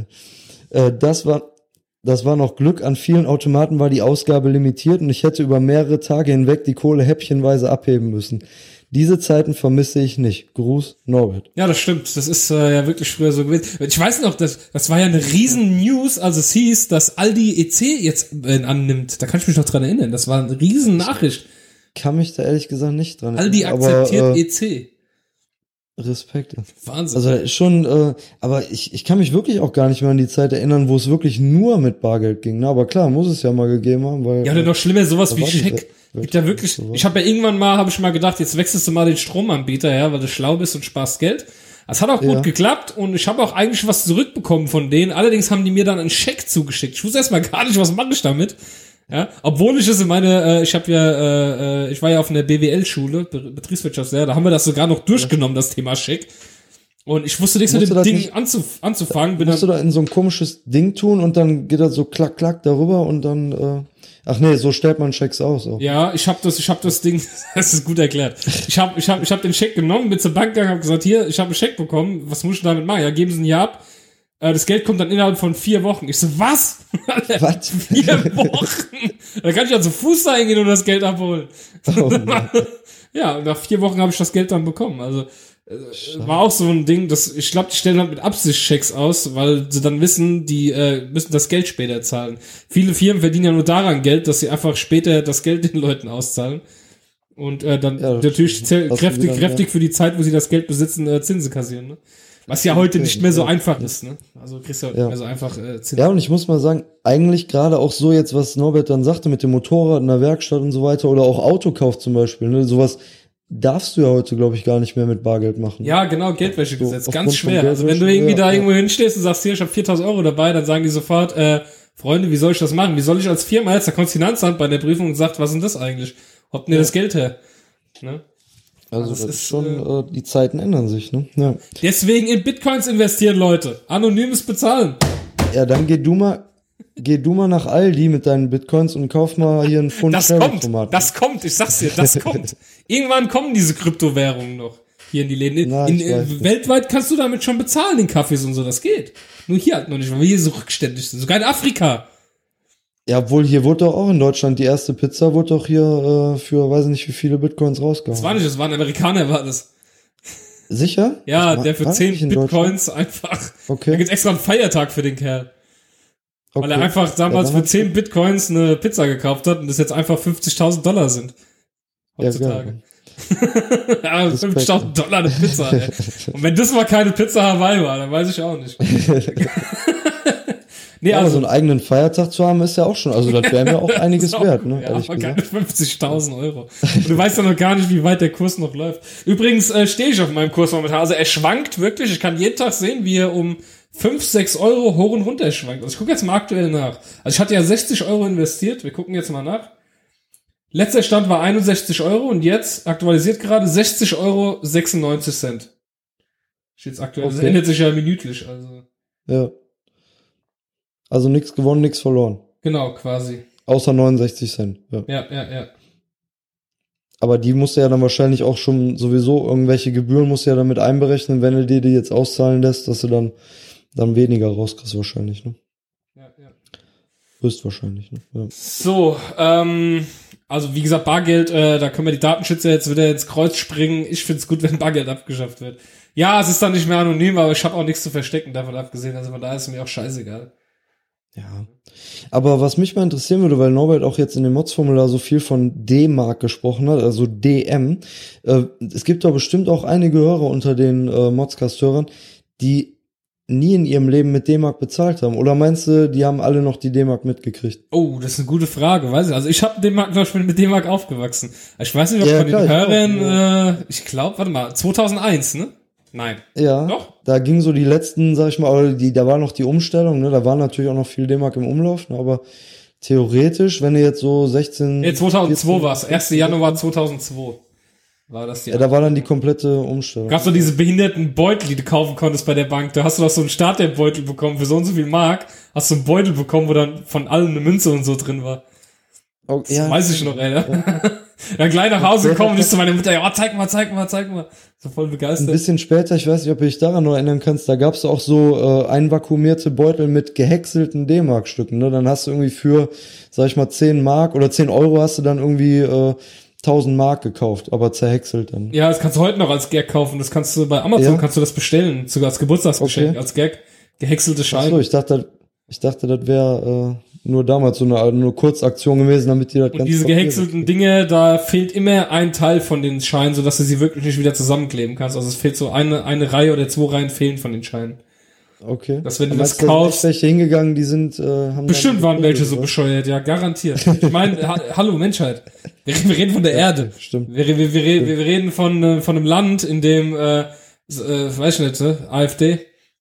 Äh, das war, das war noch Glück. An vielen Automaten war die Ausgabe limitiert und ich hätte über mehrere Tage hinweg die Kohle häppchenweise abheben müssen. Diese Zeiten vermisse ich nicht. Gruß, Norbert. Ja, das stimmt. Das ist äh, ja wirklich früher so gewesen. Ich weiß noch, das, das war ja eine riesen News, als es hieß, dass Aldi EC jetzt äh, annimmt. Da kann ich mich noch dran erinnern. Das war eine riesen Nachricht. Kann mich da ehrlich gesagt nicht dran Aldi erinnern, akzeptiert aber, äh, EC. Respekt. Wahnsinn. Also ist schon, äh, aber ich, ich kann mich wirklich auch gar nicht mehr an die Zeit erinnern, wo es wirklich nur mit Bargeld ging. Ne? Aber klar, muss es ja mal gegeben haben, weil. ja, oder noch schlimmer, sowas wie Scheck. Gibt ja wirklich, ich habe ja irgendwann mal, habe ich mal gedacht, jetzt wechselst du mal den Stromanbieter, ja, weil du schlau bist und sparst Geld. Das hat auch gut Ja. geklappt und ich habe auch eigentlich was zurückbekommen von denen. Allerdings haben die mir dann einen Scheck zugeschickt. Ich wusste erstmal gar nicht, was mache ich damit. Ja, obwohl ich es in meine, äh, ich habe ja, äh, äh, ich war ja auf einer BWL-Schule, Be Betriebswirtschaftslehre, da haben wir das sogar noch durchgenommen, das Thema Scheck. Und ich wusste nichts mit dem du Ding nicht- anzuf anzufangen. Bin musst du dann, da in so ein komisches Ding tun und dann geht das so klack, klack darüber und dann, äh, ach nee, so stellt man Schecks aus. Auch. Ja, ich habe das, ich habe das Ding, das ist gut erklärt. Ich habe, ich habe, ich habe den Scheck genommen, bin zur Bank gegangen, habe gesagt, hier, ich habe einen Scheck bekommen, was muss ich damit machen? Ja, geben Sie ihn hier ab. Äh, Das Geld kommt dann innerhalb von vier Wochen. Ich so, was? Was? Vier Wochen? Da kann ich ja zu Fuß da hingehen und das Geld abholen. Oh ja, nach vier Wochen habe ich das Geld dann bekommen. Also äh, war auch so ein Ding, dass ich glaube, die stellen halt mit Absicht Schecks aus, weil sie dann wissen, die äh, müssen das Geld später zahlen. Viele Firmen verdienen ja nur daran Geld, dass sie einfach später das Geld den Leuten auszahlen. Und äh, dann Ja, das natürlich Das kräftig, wieder, kräftig für die Zeit, wo sie das Geld besitzen, äh, Zinsen kassieren. Ne? Was ja heute nicht mehr so einfach ist. Ne? Also kriegst du ja. Ja. nicht mehr so einfach äh, Zinsen. Ja, und ich muss mal sagen, eigentlich gerade auch so jetzt, was Norbert dann sagte mit dem Motorrad in der Werkstatt und so weiter oder auch Autokauf zum Beispiel, ne, sowas darfst du ja heute, glaube ich, gar nicht mehr mit Bargeld machen. Ja, genau, Geldwäschegesetz. So, Ganz schwer. Also wenn du irgendwie ja, da ja. irgendwo hinstehst und sagst, hier, ich habe 4000 Euro dabei, dann sagen die sofort, äh, Freunde, wie soll ich das machen? Wie soll ich als Firma jetzt, da kommt das Finanzamt bei der Prüfung und sagt, was ist denn das eigentlich? Habt ihr das Geld her? Ne? also das das, ist, ist schon, äh, die Zeiten ändern sich, ne? Ja. Deswegen in Bitcoins investieren, Leute. Anonymes Bezahlen. ja, dann geh du mal, geh du mal nach Aldi mit deinen Bitcoins und kauf mal hier einen Pfund Das kommt, das kommt, ich sag's dir, das kommt. Irgendwann kommen diese Kryptowährungen noch hier in die Läden. Na, in, in, weltweit kannst du damit schon bezahlen, den Kaffees und so, das geht. Nur hier halt noch nicht, weil wir hier so rückständig sind. Sogar in Afrika. Ja, obwohl hier wurde doch auch in Deutschland die erste Pizza wurde doch hier äh, für weiß nicht wie viele Bitcoins rausgehauen. Das war nicht, das war ein Amerikaner, war das. Sicher? Ja, war- der für war 10 nicht in Deutschland? Bitcoins einfach. Da Okay. gibt's extra einen Feiertag für den Kerl. Weil er okay. einfach damals Ja, für 10 Bitcoins eine Pizza gekauft hat und das jetzt einfach 50.000 Dollar sind. Ja, Heutzutage. Ja, 50.000 Dollar eine Pizza, ey. Und wenn das mal keine Pizza Hawaii war, dann weiß ich auch nicht. nee, Ja, aber so also. einen eigenen Feiertag zu haben, ist ja auch schon, also das wäre mir auch einiges auch wert, ne, ja, aber keine 50.000 Euro. Und du weißt ja noch gar nicht, wie weit der Kurs noch läuft. Übrigens äh, stehe ich auf meinem Kurs momentan. Also er schwankt wirklich. Ich kann jeden Tag sehen, wie er um 5, 6 Euro hoch und runter schwankt. Also ich gucke jetzt mal aktuell nach. Also ich hatte ja 60 Euro investiert. Wir gucken jetzt mal nach. Letzter Stand war 61 Euro und jetzt aktualisiert gerade 60 Euro 96 Cent. Steht's aktuell. Das Okay. ändert sich ja minütlich. Also Ja. Also nichts gewonnen, nichts verloren. genau, quasi. Außer 69 Cent. Ja. Ja, ja, ja. Aber die musst du ja dann wahrscheinlich auch schon sowieso irgendwelche Gebühren musst du ja damit einberechnen, wenn du dir die jetzt auszahlen lässt, dass du dann, dann weniger rauskriegst wahrscheinlich, ne? ja, ja. Höchstwahrscheinlich, ne? Ja. So, ähm, also wie gesagt, Bargeld, äh, da können wir die Datenschützer jetzt wieder ins Kreuz springen. Ich find's gut, wenn Bargeld abgeschafft wird. Ja, es ist dann nicht mehr anonym, aber ich habe auch nichts zu verstecken, davon abgesehen. Also von daher ist mir auch scheißegal. Ja. Aber was mich mal interessieren würde, weil Norbert auch jetzt in dem Mods-Formular so viel von D-Mark gesprochen hat, also DM, äh, es gibt doch bestimmt auch einige Hörer unter den äh, Modscast-Hörern, die nie in ihrem Leben mit D-Mark bezahlt haben. Oder meinst du, die haben alle noch die D-Mark mitgekriegt? Oh, das ist eine gute Frage, weiß ich. Also ich habe dem Markt, glaub ich, bin mit dem Markt aufgewachsen. Ich weiß nicht, ob Ja, von klar, den Hörern, äh, ich glaube, warte mal, 2001, ne? Nein. Ja. Doch? Da ging so die letzten, sag ich mal, die, da war noch die Umstellung, ne? Da waren natürlich auch noch viel D-Mark im Umlauf, ne? aber theoretisch, wenn du jetzt so 16. Nee, 2002 14 war's. 1. Januar 2002. war das die Ja, da war dann die komplette Umstellung. Gab's doch diese behinderten Beutel, die du kaufen konntest bei der Bank. Da hast du doch so einen Starterbeutel bekommen für so und so viel Mark. Hast du einen Beutel bekommen, wo dann von allem eine Münze und so drin war. Oh, Das weiß ich noch, ey. Ne? Dann gleich nach Hause gekommen ich zu meiner Mutter, ja, zeig mal, zeig mal, zeig mal. So voll Ein begeistert. bisschen später, ich weiß nicht, ob du dich daran noch erinnern kannst, da gab's auch so äh, einvakuumierte Beutel mit gehäckselten D-Mark-Stücken. Ne? Dann hast du irgendwie für, sag ich mal, 10 Mark oder 10 Euro hast du dann irgendwie äh, 1000 Mark gekauft, aber zerhäckselt dann. Ja, das kannst du heute noch als Gag kaufen. Das kannst du bei Amazon, Ja? kannst du das bestellen. Sogar als Geburtstagsgeschenk, Okay. als Gag. Gehäckselte Ach Scheine. so, ich dachte, ich dachte, das wäre äh, nur damals so eine, nur Kurzaktion gewesen, damit die das Und diese Papier gehäckselten Dinge, da fehlt immer ein Teil von den Scheinen, sodass du sie wirklich nicht wieder zusammenkleben kannst. Also es fehlt so eine, eine Reihe oder zwei Reihen fehlen von den Scheinen. Okay. Dass wenn du das da kaufst- welche hingegangen, die sind, äh, haben Bestimmt waren welche so oder? bescheuert, ja, garantiert. Ich meine, ha hallo Menschheit. Wir, wir reden von der Erde. stimmt. Wir, wir, wir, wir reden von, äh, von einem Land, in dem, äh, äh, weiß ich nicht, äh, AfD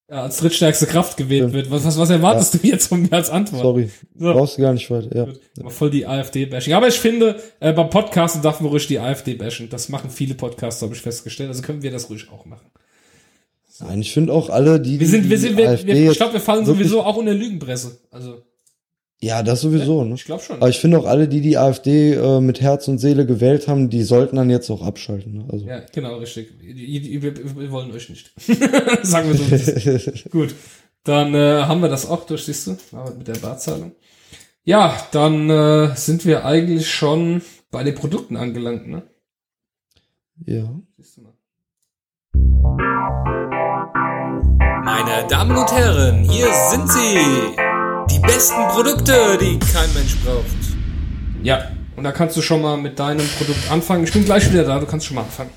äh, als drittstärkste Kraft gewählt Stimmt. wird. Was, was, was erwartest du jetzt von mir als Antwort? Sorry. So. Brauchst du gar nicht weiter, ja. Aber voll die AfD-Bashing. Aber ich finde, äh, beim Podcasten darf man ruhig die AfD bashen. Das machen viele Podcasts, habe ich festgestellt. Also können wir das ruhig auch machen. Nein, ich finde auch alle, die. Wir sind, die wir sind, wir, wir, ich glaube, wir fallen sowieso auch unter Lügenpresse. Also, Ja, das sowieso, ne? ich glaube schon. Aber ich finde auch alle, die die AfD äh, mit Herz und Seele gewählt haben, die sollten dann jetzt auch abschalten. Ne? Also. Ja, genau, richtig. Wir, wir, wir- wollen euch nicht. Sagen wir so. Gut. Dann äh, haben wir das auch durch, siehst du? Mit der Barzahlung. Ja, dann äh, sind wir eigentlich schon bei den Produkten angelangt, ne? ja. Siehst du mal. Meine Damen und Herren, hier sind sie. Die besten Produkte, die kein Mensch braucht. Ja, und da kannst du schon mal mit deinem Produkt anfangen. Ich bin gleich wieder da, du kannst schon mal anfangen.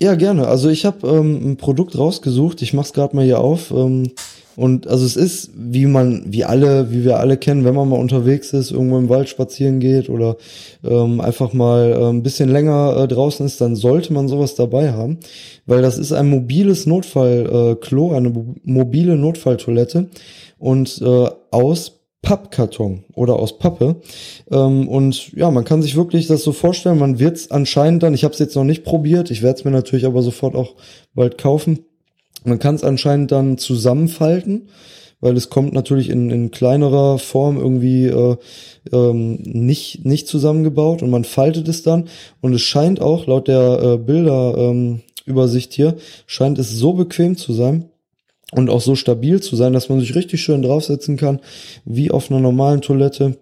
Ja, gerne. Also ich habe ähm, ein Produkt rausgesucht. Ich mach's gerade mal hier auf. Ähm, und also es ist, wie man, wie alle, wie wir alle kennen, wenn man mal unterwegs ist, irgendwo im Wald spazieren geht oder ähm, einfach mal äh, ein bisschen länger äh, draußen ist, dann sollte man sowas dabei haben, weil das ist ein mobiles Notfallklo, äh, eine mo- mobile Notfalltoilette und äh, aus Pappkarton oder aus Pappe. Ähm, und ja, man kann sich wirklich das so vorstellen, man wird es anscheinend dann, ich habe es jetzt noch nicht probiert, ich werde es mir natürlich aber sofort auch bald kaufen. Man kann es anscheinend dann zusammenfalten, weil es kommt natürlich in, in kleinerer Form irgendwie äh, ähm, nicht, nicht zusammengebaut und man faltet es dann und es scheint auch laut der äh, Bilderübersicht ähm, hier, scheint es so bequem zu sein, und auch so stabil zu sein, dass man sich richtig schön draufsetzen kann, wie auf einer normalen Toilette.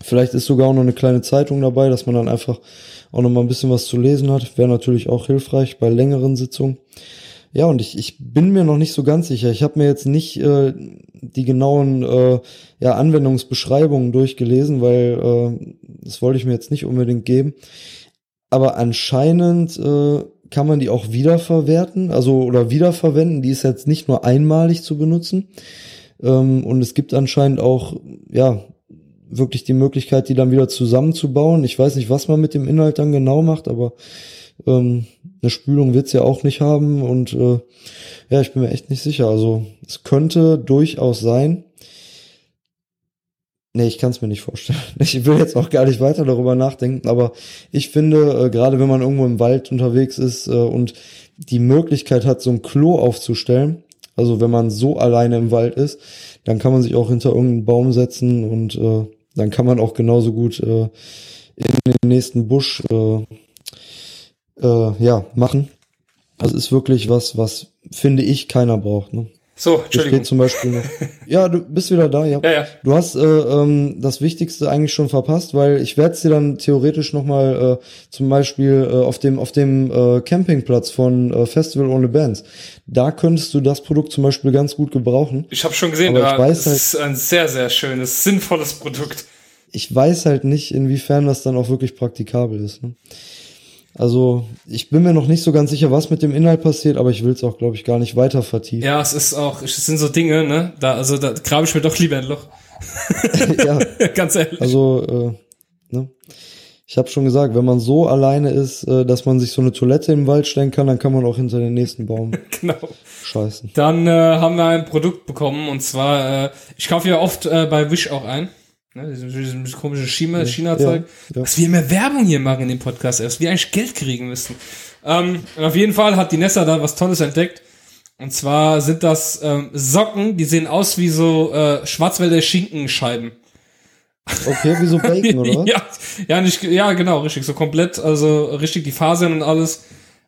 Vielleicht ist sogar auch noch eine kleine Zeitung dabei, dass man dann einfach auch noch mal ein bisschen was zu lesen hat. Wäre natürlich auch hilfreich bei längeren Sitzungen. Ja, und ich, ich bin mir noch nicht so ganz sicher. Ich habe mir jetzt nicht äh, die genauen äh, ja, Anwendungsbeschreibungen durchgelesen, weil äh, das wollte ich mir jetzt nicht unbedingt geben. Aber anscheinend äh, kann man die auch wiederverwerten, also oder wiederverwenden. Die ist jetzt nicht nur einmalig zu benutzen. Ähm, und es gibt anscheinend auch, ja, wirklich die Möglichkeit, die dann wieder zusammenzubauen. Ich weiß nicht, was man mit dem Inhalt dann genau macht, aber ähm, eine Spülung wird's ja auch nicht haben. Und äh, ja, ich bin mir echt nicht sicher. Also es könnte durchaus sein. Nee, ich kann es mir nicht vorstellen. Ich will jetzt auch gar nicht weiter darüber nachdenken, aber ich finde, äh, gerade wenn man irgendwo im Wald unterwegs ist äh, und die Möglichkeit hat, so ein Klo aufzustellen, also wenn man so alleine im Wald ist, dann kann man sich auch hinter irgendeinen Baum setzen und äh, dann kann man auch genauso gut äh, in den nächsten Busch äh, äh, ja machen. Also ist wirklich was, was finde ich keiner braucht. Ne? So, Entschuldigung. zum Beispiel noch. Ja, du bist wieder da, ja. Ja, ja. Du hast äh, ähm, das Wichtigste eigentlich schon verpasst, weil ich werde es dir dann theoretisch nochmal äh, zum Beispiel äh, auf dem auf dem äh, Campingplatz von äh, Festival ohne Bands, da könntest du das Produkt zum Beispiel ganz gut gebrauchen. Ich habe schon gesehen, Aber ich da weiß es halt- ist ein sehr, sehr schönes, sinnvolles Produkt. Ich weiß halt nicht, inwiefern das dann auch wirklich praktikabel ist. Ne? Also ich bin mir noch nicht so ganz sicher, was mit dem Inhalt passiert, aber ich will es auch, glaube ich, gar nicht weiter vertiefen. Ja, es ist auch, es sind so Dinge, ne? Da, also da grabe ich mir doch lieber ein Loch. ja. Ganz ehrlich. Also, äh, ne? Ich habe schon gesagt, wenn man so alleine ist, äh, dass man sich so eine Toilette im Wald stellen kann, dann kann man auch hinter den nächsten Baum genau. scheißen. Dann äh, haben wir ein Produkt bekommen und zwar, äh, ich kaufe ja oft äh, bei Wish auch ein. Ne, dieses, dieses komische China- China-Zeug. ja. Was wir immer Werbung hier machen in dem Podcast, erst wir eigentlich Geld kriegen müssen. Ähm, und auf jeden Fall hat die Nessa da was Tolles entdeckt. Und zwar sind das ähm, Socken, die sehen aus wie so äh, Schwarzwälder Schinkenscheiben. Okay, wie so Bacon, oder ja, ja, nicht, ja, genau, richtig, so komplett, also richtig die Fasern und alles.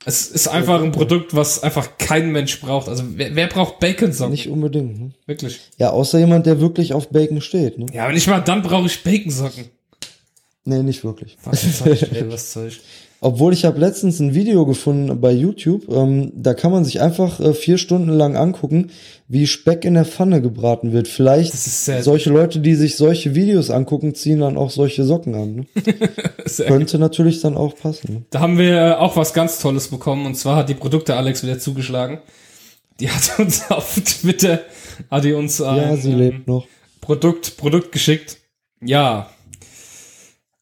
Es ist einfach ein Produkt, was einfach kein Mensch braucht. Also wer, wer braucht Bacon-Socken? Nicht unbedingt. Ne? Wirklich. Ja, außer jemand, der wirklich auf Bacon steht. Ne? Ja, wenn ich mal, dann brauche ich Bacon-Socken. Nee, nicht wirklich. Was Zeug, ey, was Zeug. Obwohl ich habe letztens ein Video gefunden bei YouTube, ähm, da kann man sich einfach äh, vier Stunden lang angucken, wie Speck in der Pfanne gebraten wird. Vielleicht solche Leute, die sich solche Videos angucken, ziehen dann auch solche Socken an. Ne? Könnte natürlich dann auch passen. Ne? Da haben wir äh, auch was ganz Tolles bekommen und zwar hat die Produkte Alex wieder zugeschlagen. Die hat uns auf Twitter, hat die uns ein Ja, sie ähm, lebt noch. Produkt, Produkt geschickt. Ja.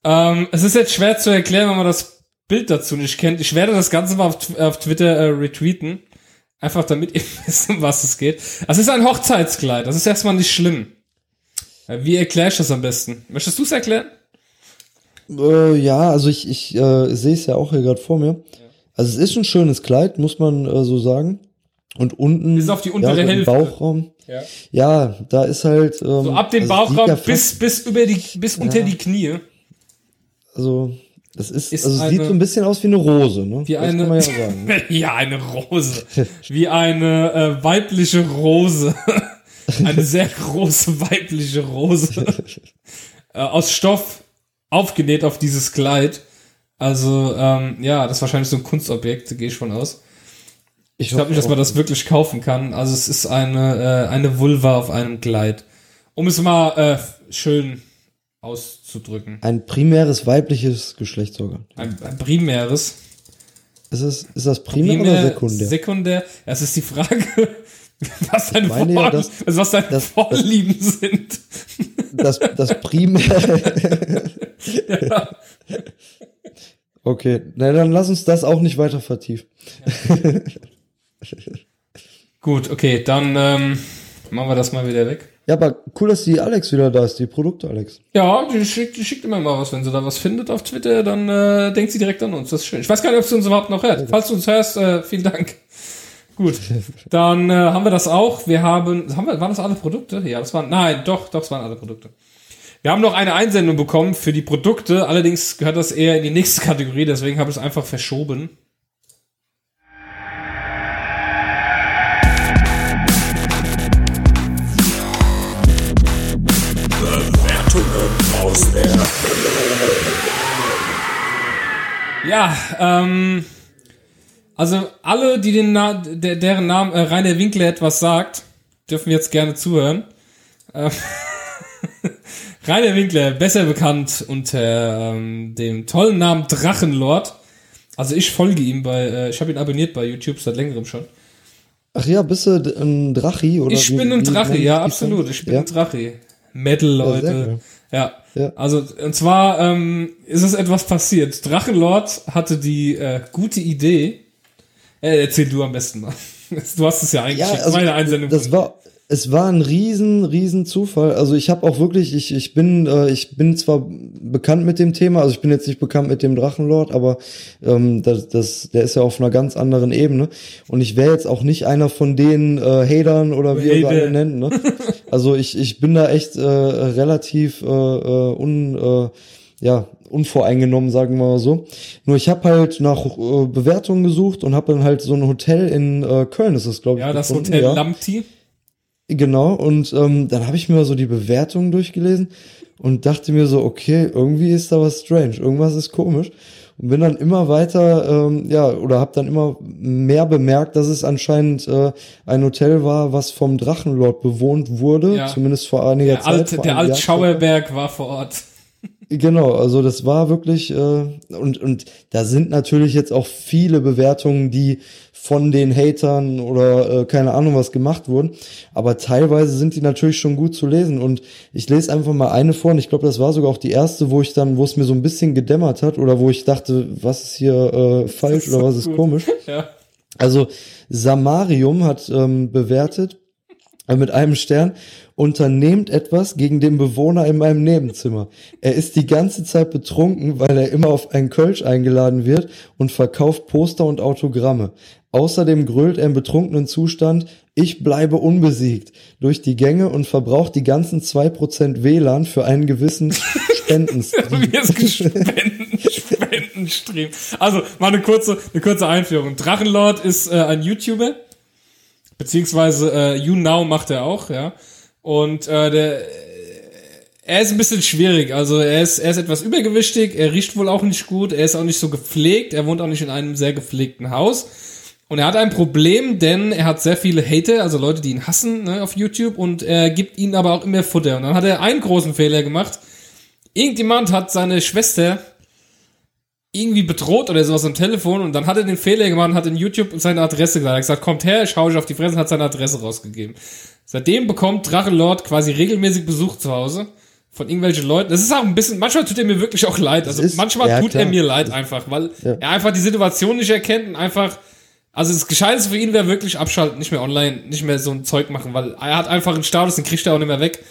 Ähm, es ist jetzt schwer zu erklären, wenn man das Bild dazu nicht kennt. Ich werde das Ganze mal auf, auf Twitter äh, retweeten. Einfach damit ihr wisst, um was es geht. Es ist ein Hochzeitskleid. Das ist erstmal nicht schlimm. Äh, Wie erkläre ich das am besten? Möchtest du es erklären? Äh, ja, also ich, ich äh, sehe es ja auch hier gerade vor mir. Also es ist ein schönes Kleid, muss man äh, so sagen. Und unten Bis auf die untere ja, Hälfte. Bauchraum. Ja. Ja, da ist halt ähm, So ab dem also Bauchraum ja bis, bis über die, bis unter die Knie. Also, das ist, Ist also es sieht eine- so ein bisschen aus wie eine Rose, ne? Wie das eine, ja sagen. ja, eine Rose. Wie eine äh, weibliche Rose. eine sehr große weibliche Rose. äh, aus Stoff aufgenäht auf dieses Kleid. Also, ähm, ja, das ist wahrscheinlich so ein Kunstobjekt, gehe ich von aus. Ich glaube nicht, dass man das wirklich kaufen kann. Also es ist eine, äh, eine Vulva auf einem Kleid. Um es mal äh, schön auszudrücken. Ein primäres weibliches Geschlechtsorgan. Ein, ein primäres. Ist, es, ist das primär, oder sekundär? Sekundär. Das ist die Frage, was deine, meine ja, Vor das- also was deine das- Vorlieben sind. das, das primär. Okay, na dann lass uns das auch nicht weiter vertiefen. Gut, okay, dann ähm, machen wir das mal wieder weg. Ja, aber cool, dass die Alex wieder da ist, die Produkte Alex. Ja, die schickt, die schickt immer mal was. Wenn sie da was findet auf Twitter, dann äh, denkt sie direkt an uns. Das ist schön. Ich weiß gar nicht, ob sie uns überhaupt noch hört. Falls du uns hörst, äh, vielen Dank. Gut, dann äh, haben wir das auch. Wir haben, haben wir, waren das alle Produkte? Ja, das waren, nein, doch, doch, das waren alle Produkte. Wir haben noch eine Einsendung bekommen für die Produkte. Allerdings gehört das eher in die nächste Kategorie, deswegen habe ich es einfach verschoben. Ja, ähm, also alle, die den Na der, deren Namen äh, Rainer Winkler etwas sagt, dürfen jetzt gerne zuhören. Ähm, Rainer Winkler, besser bekannt unter ähm, dem tollen Namen Drachenlord. Also ich folge ihm bei, äh, ich habe ihn abonniert bei YouTube seit längerem schon. Ach ja, bist du ein Drachi? Oder Ich wie- bin ein Drache, ja, absolut. Ich bin ja? ein Drache. Metal, Ja, Leute. geil. Ja. Ja. Also, und zwar ähm, ist es etwas passiert. Drachenlord hatte die äh, gute Idee. Äh, erzähl du am besten mal. Du hast es ja Ja, eingeschickt. also, meine Einsendung. das war, es war ein riesen, riesen Zufall. Also ich habe auch wirklich, ich, ich bin, äh, ich bin zwar bekannt mit dem Thema, also ich bin jetzt nicht bekannt mit dem Drachenlord, aber ähm, das, das, der ist ja auf einer ganz anderen Ebene. Und ich wäre jetzt auch nicht einer von den äh, Hatern oder wie ihr alle nennt. Ne? Also ich, ich bin da echt äh, relativ äh, äh, un, äh, ja, unvoreingenommen, sagen wir mal so. Nur ich habe halt nach äh, Bewertungen gesucht und habe dann halt so ein Hotel in äh, Köln, ist das glaube ich. ja, das gefunden, Hotel ja. Lamti. Genau, und ähm, dann habe ich mir mal so die Bewertungen durchgelesen und dachte mir so, okay, irgendwie ist da was strange, irgendwas ist komisch. Und bin dann immer weiter, ähm, ja, oder habe dann immer mehr bemerkt, dass es anscheinend äh, ein Hotel war, was vom Drachenlord bewohnt wurde, Ja. zumindest vor einiger Der, Zeit. alte, vor der einem alte Jahr Schauerberg war vor Ort. Genau, also das war wirklich äh, und und da sind natürlich jetzt auch viele Bewertungen, die von den Hatern oder äh, keine Ahnung was gemacht wurden, aber teilweise sind die natürlich schon gut zu lesen und ich lese einfach mal eine vor und ich glaube, das war sogar auch die erste, wo ich dann, wo es mir so ein bisschen gedämmert hat oder wo ich dachte, was ist hier äh, falsch ist oder so was ist gut. komisch. Ja. Also Samarium hat ähm, bewertet, mit einem Stern, unternehmt etwas gegen den Bewohner in meinem Nebenzimmer. Er ist die ganze Zeit betrunken, weil er immer auf einen Kölsch eingeladen wird und verkauft Poster und Autogramme. Außerdem grölt er im betrunkenen Zustand, ich bleibe unbesiegt, durch die Gänge und verbraucht die ganzen 2% WLAN für einen gewissen Spendenstream. Spenden, Spendenstream. Also, mal eine kurze, eine kurze Einführung. Drachenlord ist äh, ein YouTuber, beziehungsweise äh, YouNow macht er auch, ja. Und äh, der, er ist ein bisschen schwierig. Also er ist, er ist etwas übergewichtig, er riecht wohl auch nicht gut, er ist auch nicht so gepflegt, er wohnt auch nicht in einem sehr gepflegten Haus. Und er hat ein Problem, denn er hat sehr viele Hater, also Leute, die ihn hassen ne, auf YouTube und er gibt ihnen aber auch immer Futter. Und dann hat er einen großen Fehler gemacht. Irgendjemand hat seine Schwester irgendwie bedroht oder sowas am Telefon und dann hat er den Fehler gemacht und hat in YouTube seine Adresse gesagt. Er hat gesagt, kommt her, ich hau euch auf die Fresse und hat seine Adresse rausgegeben. Seitdem bekommt Drachenlord quasi regelmäßig Besuch zu Hause von irgendwelchen Leuten. Das ist auch ein bisschen, manchmal tut er mir wirklich auch leid. Also ist- manchmal ja, tut klar. er mir leid einfach, weil Ja. er einfach die Situation nicht erkennt und einfach, also das Gescheiteste für ihn wäre wirklich abschalten, nicht mehr online, nicht mehr so ein Zeug machen, weil er hat einfach einen Status, den kriegt er auch nicht mehr weg.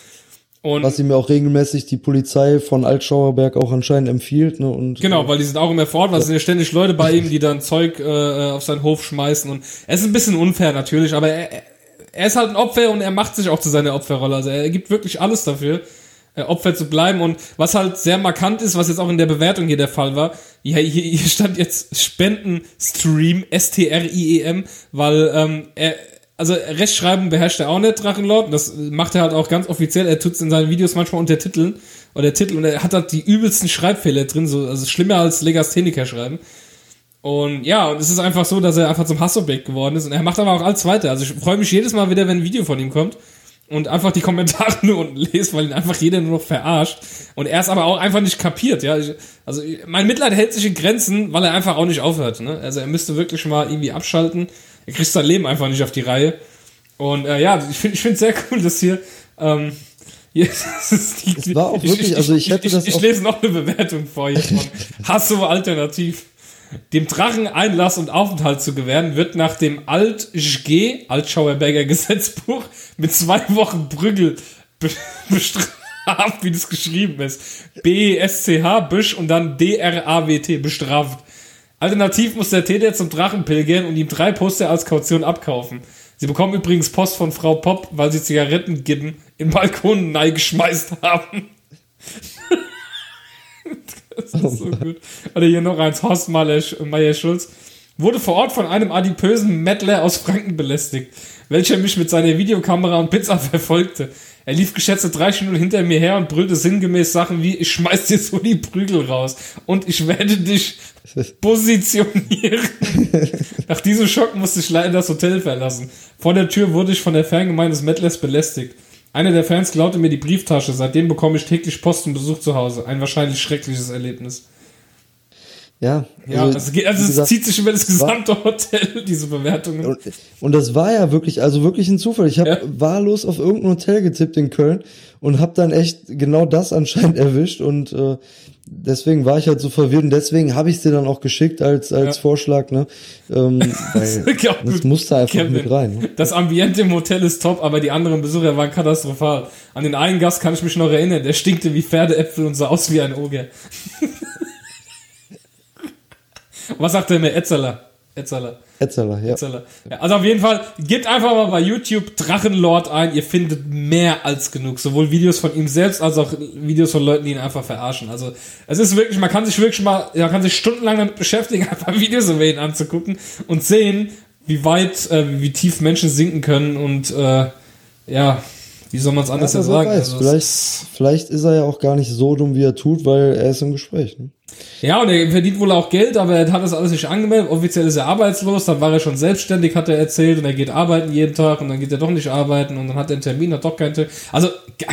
Und Was ihm ja auch regelmäßig die Polizei von Altschauerberg auch anscheinend empfiehlt, ne? Und Genau, weil die sind auch immer fort, weil es sind ja ständig Leute bei ihm, die dann Zeug äh, auf seinen Hof schmeißen und es ist ein bisschen unfair natürlich, aber er, er ist halt ein Opfer und er macht sich auch zu seiner Opferrolle. Also er gibt wirklich alles dafür, äh, Opfer zu bleiben und was halt sehr markant ist, was jetzt auch in der Bewertung hier der Fall war, hier, hier, hier stand jetzt Spendenstream, S-T-R-I-E-M, weil ähm, er also Rechtschreiben beherrscht er auch nicht, Drachenlord. Das macht er halt auch ganz offiziell. Er tut's in seinen Videos manchmal untertiteln. Oder Titel. Und er hat halt die übelsten Schreibfehler drin. So, also schlimmer als Legastheniker schreiben. Und ja, und es ist einfach so, dass er einfach zum Hassobjekt geworden ist. Und er macht aber auch alles weiter. Also ich freue mich jedes Mal wieder, wenn ein Video von ihm kommt. Und einfach die Kommentare nur unten lese, weil ihn einfach jeder nur noch verarscht. Und er ist aber auch einfach nicht kapiert, ja. Ich, also mein Mitleid hält sich in Grenzen, weil er einfach auch nicht aufhört, ne. Also er müsste wirklich mal irgendwie abschalten. Er kriegt sein Leben einfach nicht auf die Reihe. Und äh, ja, ich finde ich finde sehr cool, dass hier ähm, hier die, Es war auch wirklich, also ich hätte ich, das ich, auch- lese noch eine Bewertung vor hier von Hasso Alternativ. Dem Drachen Einlass und Aufenthalt zu gewähren, wird nach dem Alt-G, Altschauerberger Gesetzbuch, mit zwei Wochen Prügel be bestraft, wie das geschrieben ist. B-S-C-H, Büsch und dann D-R-A-W-T, bestraft. Alternativ muss der Täter zum Drachen pilgern und ihm drei Poster als Kaution abkaufen. Sie bekommen übrigens Post von Frau Popp, weil sie Zigarettengippen in Balkonen geschmeißt haben. das ist so gut. Oder hier noch eins, Horst Meier-Schulz. Wurde vor Ort von einem adipösen Mettler aus Franken belästigt, welcher mich mit seiner Videokamera und Pizza verfolgte. Er lief geschätzte drei Stunden hinter mir her und brüllte sinngemäß Sachen wie, ich schmeiß dir so die Prügel raus und ich werde dich positionieren. Nach diesem Schock musste ich leider das Hotel verlassen. Vor der Tür wurde ich von der Fangemeinde des Mettlers belästigt. Einer der Fans klaute mir die Brieftasche. Seitdem bekomme ich täglich Post und Besuch zu Hause. Ein wahrscheinlich schreckliches Erlebnis. Ja, Ja, also, geht- also es gesagt, zieht sich über das gesamte Hotel, diese Bewertungen. Und, und das war ja wirklich, also wirklich ein Zufall. Ich habe Ja. wahllos auf irgendein Hotel getippt in Köln und habe dann echt genau das anscheinend erwischt und äh, deswegen war ich halt so verwirrt und deswegen habe ich dir dann auch geschickt als als Ja. Vorschlag, ne? Ähm, das gut. musste einfach Kevin, mit rein. Ne? Das Ambiente im Hotel ist top, aber die anderen Besucher waren katastrophal. An den einen Gast kann ich mich noch erinnern, der stinkte wie Pferdeäpfel und sah aus wie ein Oger. Was sagt der mir? Etzeler. Etzeler. Etzeler, ja. Etzeler. Ja, also auf jeden Fall, gebt einfach mal bei YouTube Drachenlord ein. Ihr findet mehr als genug. Sowohl Videos von ihm selbst als auch Videos von Leuten, die ihn einfach verarschen. Also es ist wirklich, man kann sich wirklich mal, man kann sich stundenlang damit beschäftigen, einfach Videos über ihn anzugucken und sehen, wie weit, äh, wie tief Menschen sinken können und äh, ja, wie soll man es anders Ja, ja, sagen? weiß, Also, vielleicht, ist- vielleicht ist er ja auch gar nicht so dumm, wie er tut, weil er ist im Gespräch. Ne? Ja, und er verdient wohl auch Geld, aber er hat das alles nicht angemeldet. Offiziell ist er arbeitslos, dann war er schon selbstständig, hat er erzählt, und er geht arbeiten jeden Tag und dann geht er doch nicht arbeiten und dann hat er einen Termin, hat doch keinen Termin. Also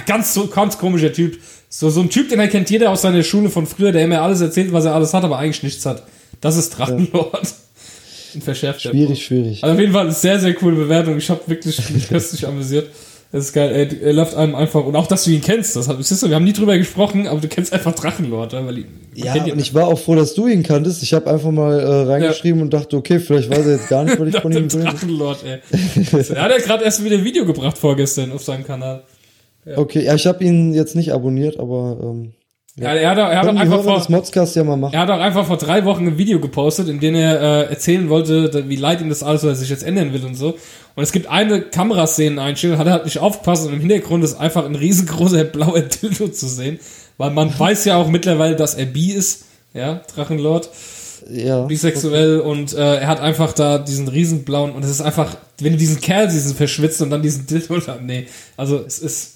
ganz so ganz komischer Typ. So so ein Typ, den erkennt jeder aus seiner Schule von früher, der immer alles erzählt, was er alles hat, aber eigentlich nichts hat. Das ist Drachenlord. Ein verschärfter. Schwierig, schwierig. Also auf jeden Fall eine sehr, sehr coole Bewertung. Ich habe wirklich mich köstlich amüsiert. Das ist geil. Er, er läuft einem einfach, und auch, dass du ihn kennst, das, siehst du, wir haben nie drüber gesprochen, aber du kennst einfach Drachenlord, weil Ja, und ich war auch froh, dass du ihn kanntest. Ich habe einfach mal äh, reingeschrieben und dachte, okay, vielleicht weiß er jetzt gar nicht, was ich von ihm will. Drachenlord, ey. er hat ja gerade erst wieder ein Video gebracht vorgestern auf seinem Kanal. Okay, ja, ich habe ihn jetzt nicht abonniert, aber ähm, Ja, er hat, er hat können einfach Hörer vor, Modcast ja mal machen. Er hat auch einfach vor drei Wochen ein Video gepostet, in dem er äh, erzählen wollte, wie leid ihm das alles, was er sich jetzt ändern will und so. Und es gibt eine Kameraszenen-Einstellung, hat er halt nicht aufgepasst und im Hintergrund ist einfach ein riesengroßer blauer Dildo zu sehen. Weil man weiß ja auch mittlerweile, dass er bi ist, ja, Drachenlord, Ja. bisexuell und äh, er hat einfach da diesen riesen blauen und es ist einfach, wenn du diesen Kerl, diesen verschwitzt und dann diesen Dildo da, nee, also es ist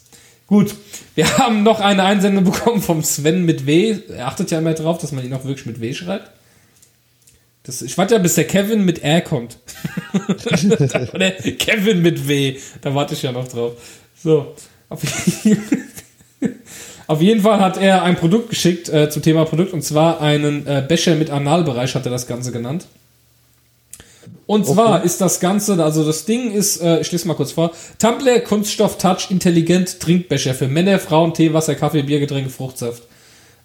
gut. Wir haben noch eine Einsendung bekommen vom Sven mit W. Er achtet ja immer drauf, dass man ihn auch wirklich mit W schreibt. Das, ich warte ja, bis der Kevin mit R kommt. Oder Kevin mit W. Da warte ich ja noch drauf. So. Auf, auf jeden Fall hat er ein Produkt geschickt äh, zum Thema Produkt und zwar einen äh, Becher mit Analbereich hat er das Ganze genannt. Und zwar ist das Ganze, also das Ding ist, äh, ich lese mal kurz vor, Tumblr Kunststoff Touch Intelligent Trinkbecher für Männer, Frauen, Tee, Wasser, Kaffee, Bier, Getränke, Fruchtsaft.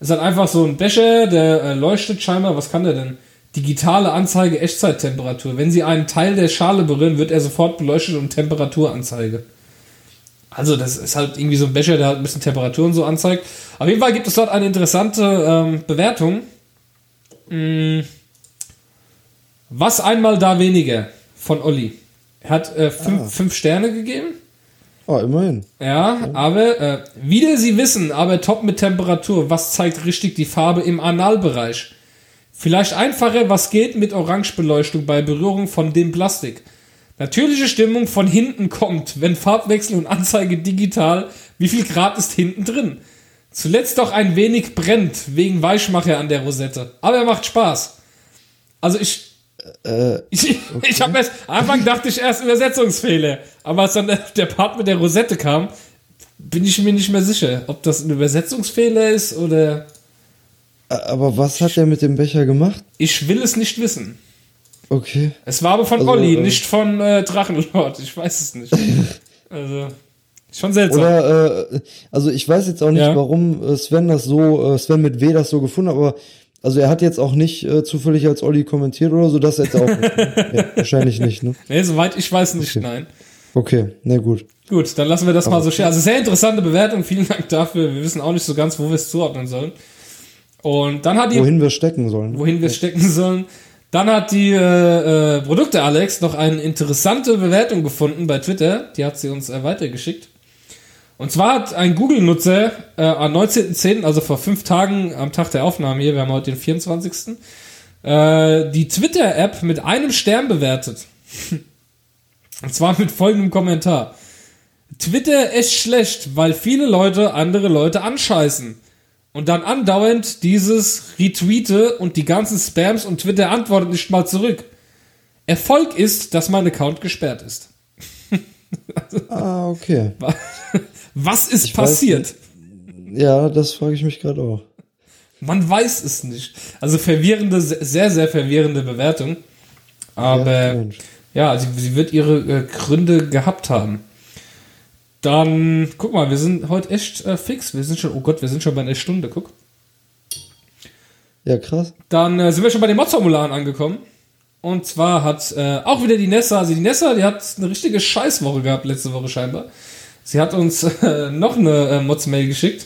Es hat einfach so ein Becher, der äh, leuchtet scheinbar, was kann der denn? Digitale Anzeige Echtzeittemperatur. Wenn Sie einen Teil der Schale berühren, wird er sofort beleuchtet und Temperaturanzeige. Also das ist halt irgendwie so ein Becher, der halt ein bisschen Temperatur und so anzeigt. Auf jeden Fall gibt es dort eine interessante ähm, Bewertung. Mm. Was einmal da weniger von Olli. Er hat äh, fünf, fünf Sterne gegeben. Oh, immerhin. Ja, aber äh, wieder Sie wissen, aber top mit Temperatur. Was zeigt richtig die Farbe im Analbereich? Vielleicht einfacher, was geht mit Orangebeleuchtung bei Berührung von dem Plastik? Natürliche Stimmung von hinten kommt, wenn Farbwechsel und Anzeige digital, wie viel Grad ist hinten drin? Zuletzt doch ein wenig brennt, wegen Weichmacher an der Rosette. Aber er macht Spaß. Also ich, Äh, ich, ich habe erst, am Anfang dachte ich erst Übersetzungsfehler, aber als dann der, der Part mit der Rosette kam, bin ich mir nicht mehr sicher, ob das ein Übersetzungsfehler ist oder aber was hat er mit dem Becher gemacht? ich will es nicht wissen. Okay. Es war aber von Also, Olli, äh, nicht von äh, Drachenlord. Ich weiß es nicht. also schon seltsam. Oder, äh, also ich weiß jetzt auch nicht, Ja. warum äh, Sven das so, äh, Sven mit W das so gefunden hat, aber also er hat jetzt auch nicht äh, zufällig als Olli kommentiert oder so, das jetzt auch nicht. Ne? ja, wahrscheinlich nicht, ne? nee, soweit ich weiß nicht, nein. Okay, na gut. Gut, dann lassen wir das mal so stehen. Also sehr interessante Bewertung, vielen Dank dafür. Wir wissen auch nicht so ganz, wo wir es zuordnen sollen. Und dann hat die Wohin wir stecken sollen. wohin wir es stecken sollen. Dann hat die äh, äh, Produkte Alex noch eine interessante Bewertung gefunden bei Twitter. Die hat sie uns äh, weitergeschickt. Und zwar hat ein Google-Nutzer äh, am 19.10., also vor fünf Tagen am Tag der Aufnahme hier, wir haben heute den 24., äh, die Twitter-App mit einem Stern bewertet. Und zwar mit folgendem Kommentar. Twitter ist schlecht, weil viele Leute andere Leute anscheißen. Und dann andauernd dieses Retweete und die ganzen Spams und Twitter antwortet nicht mal zurück. Erfolg ist, dass mein Account gesperrt ist. Ah, okay. Was ist Ich passiert? Ja, das frage ich mich gerade auch. Man weiß es nicht. Also verwirrende, sehr, sehr verwirrende Bewertung. Aber Ja, ja, sie, sie wird ihre äh, Gründe gehabt haben. Dann, guck mal, wir sind heute echt äh, fix. Wir sind schon, oh Gott, wir sind schon bei einer Stunde, guck. Ja, krass. Dann äh, sind wir schon bei den Mod-Formularen angekommen. Und zwar hat äh, auch wieder die Nessa, also die Nessa, die hat eine richtige Scheißwoche gehabt letzte Woche scheinbar. Sie hat uns äh, noch eine äh, Mods-Mail geschickt.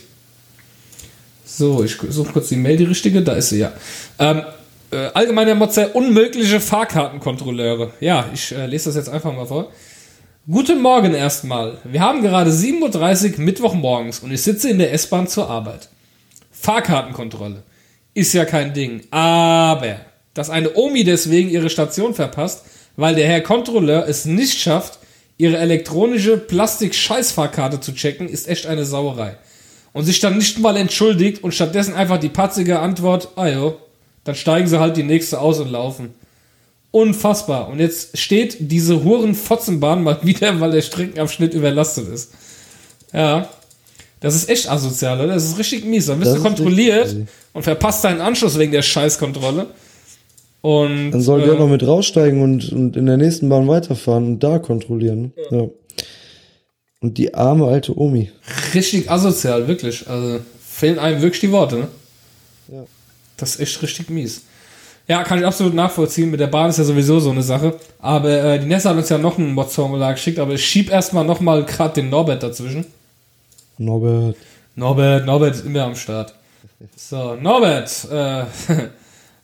So, ich suche kurz die Mail, die richtige, da ist sie ja. Ähm, äh, allgemeiner Modzer, unmögliche Fahrkartenkontrolleure. Ja, ich äh, lese das jetzt einfach mal vor. Guten Morgen erstmal. Wir haben gerade 7.30 Uhr Mittwochmorgens und ich sitze in der S-Bahn zur Arbeit. Fahrkartenkontrolle. Ist ja kein Ding. Aber, dass eine Omi deswegen ihre Station verpasst, weil der Herr Kontrolleur es nicht schafft, ihre elektronische Plastik-Scheißfahrkarte zu checken, ist echt eine Sauerei. Und sich dann nicht mal entschuldigt und stattdessen einfach die patzige Antwort, ah jo, dann steigen sie halt die nächste aus und laufen. Unfassbar. Und jetzt steht diese Huren-Fotzenbahn mal wieder, weil der Streckenabschnitt überlastet ist. Ja. Das ist echt asozial, oder? Das ist richtig mies. Dann wirst Das du kontrolliert und verpasst deinen Anschluss wegen der Scheißkontrolle. Und Dann soll äh, der noch mit raussteigen und, und in der nächsten Bahn weiterfahren und da kontrollieren. Ja. Und die arme alte Omi. Richtig asozial, wirklich. Also fehlen einem wirklich die Worte, ne? Ja. Das ist echt richtig mies. Ja, kann ich absolut nachvollziehen. Mit der Bahn ist ja sowieso so eine Sache. Aber äh, die Nessa hat uns ja noch ein Mod-Formular geschickt, aber ich schieb erstmal nochmal gerade den Norbert dazwischen. Norbert. Norbert, Norbert ist immer am Start. So, Norbert, äh,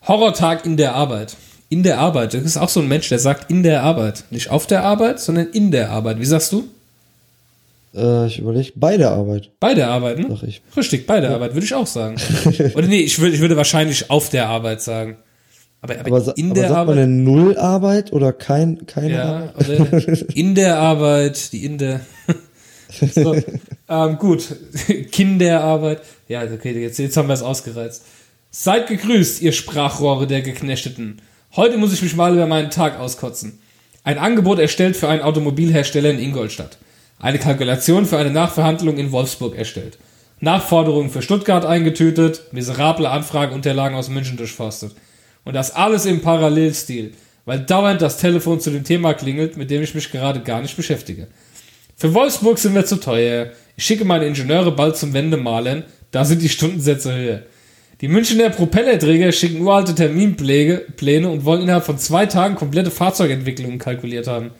Horrortag in der Arbeit. In der Arbeit. Das ist auch so ein Mensch, der sagt in der Arbeit. Nicht auf der Arbeit, sondern in der Arbeit. Wie sagst du? Äh, ich überlege, bei der Arbeit, Bei der Arbeit, ne? sag ich. Richtig, bei der Arbeit, würde ich auch sagen. Oder nee, ich würde, ich würde wahrscheinlich auf der Arbeit sagen. Aber, aber, Aber, in aber der sagt Arbeit. man denn Nullarbeit oder kein, keine Ja, Arbeit? oder in der Arbeit, die in der. so, ähm, gut, Kinderarbeit. Ja, okay, jetzt, jetzt haben wir es ausgereizt. Seid gegrüßt, ihr Sprachrohre der Geknechteten. Heute muss ich mich mal über meinen Tag auskotzen. Ein Angebot erstellt für einen Automobilhersteller in Ingolstadt. Eine Kalkulation für eine Nachverhandlung in Wolfsburg erstellt. Nachforderungen für Stuttgart eingetütet, miserable Anfrageunterlagen aus München durchforstet. Und das alles im Parallelstil, weil dauernd das Telefon zu dem Thema klingelt, mit dem ich mich gerade gar nicht beschäftige. Für Wolfsburg sind wir zu teuer. Ich schicke meine Ingenieure bald zum Wendemalen, da sind die Stundensätze höher. Die Münchner Propellerträger schicken uralte Terminpläne Pläne und wollen innerhalb von zwei Tagen komplette Fahrzeugentwicklungen kalkuliert haben.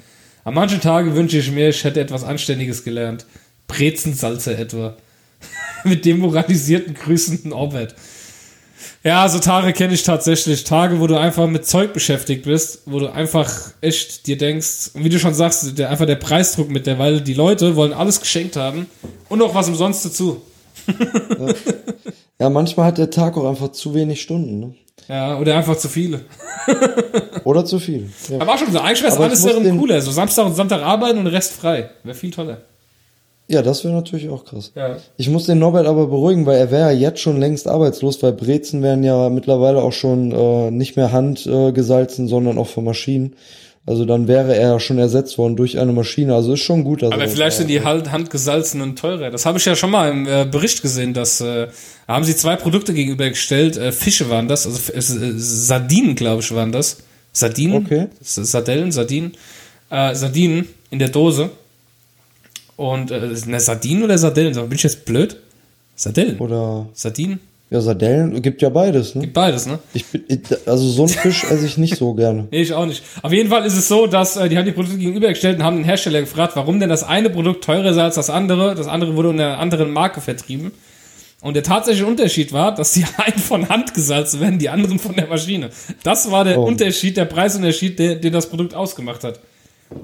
An manchen Tagen wünsche ich mir, ich hätte etwas Anständiges gelernt. Brezensalze etwa. Mit demoralisierten Grüßen Norbert. Ja, so Tage kenne ich tatsächlich. Tage, wo du einfach mit Zeug beschäftigt bist, wo du einfach echt dir denkst, und wie du schon sagst, der, einfach der Preisdruck mit der, weil die Leute wollen alles geschenkt haben und noch was umsonst dazu. Ja, manchmal hat der Tag auch einfach zu wenig Stunden, ne? Ja, oder einfach zu viele. Oder zu viel. Ja. Aber auch schon so, eigentlich wäre alles wäre cooler. So Samstag und Sonntag arbeiten und Rest frei. Wäre viel toller. Ja, das wäre natürlich auch krass. Ja. Ich muss den Norbert aber beruhigen, weil er wäre ja jetzt schon längst arbeitslos, weil Brezen werden ja mittlerweile auch schon äh, nicht mehr handgesalzen, äh, sondern auch von Maschinen. Also dann wäre er ja schon ersetzt worden durch eine Maschine. Also ist schon gut. Dass Aber er- vielleicht sind die halt handgesalzenen teurer. Das habe ich ja schon mal im äh, Bericht gesehen, dass äh, da haben sie zwei Produkte gegenübergestellt. Äh, Fische waren das, also äh, Sardinen, glaube ich, waren das. Sardinen? Okay. Sardellen, Sardinen. Äh, Sardinen in der Dose. Und äh, ne, Sardinen oder Sardellen? Bin ich jetzt blöd? Sardellen. Oder Sardinen? Ja, Sardellen gibt ja beides, ne? Gibt beides, ne? Ich bin, also so einen Fisch esse ich nicht so gerne. Nee, ich auch nicht. Auf jeden Fall ist es so, dass äh, die haben die Produkte gegenübergestellt und haben den Hersteller gefragt, warum denn das eine Produkt teurer sei als das andere. Das andere wurde unter einer anderen Marke vertrieben. Und der tatsächliche Unterschied war, dass die einen von Hand gesalzen werden, die anderen von der Maschine. Das war der Oh. Unterschied, der Preisunterschied, der, den das Produkt ausgemacht hat.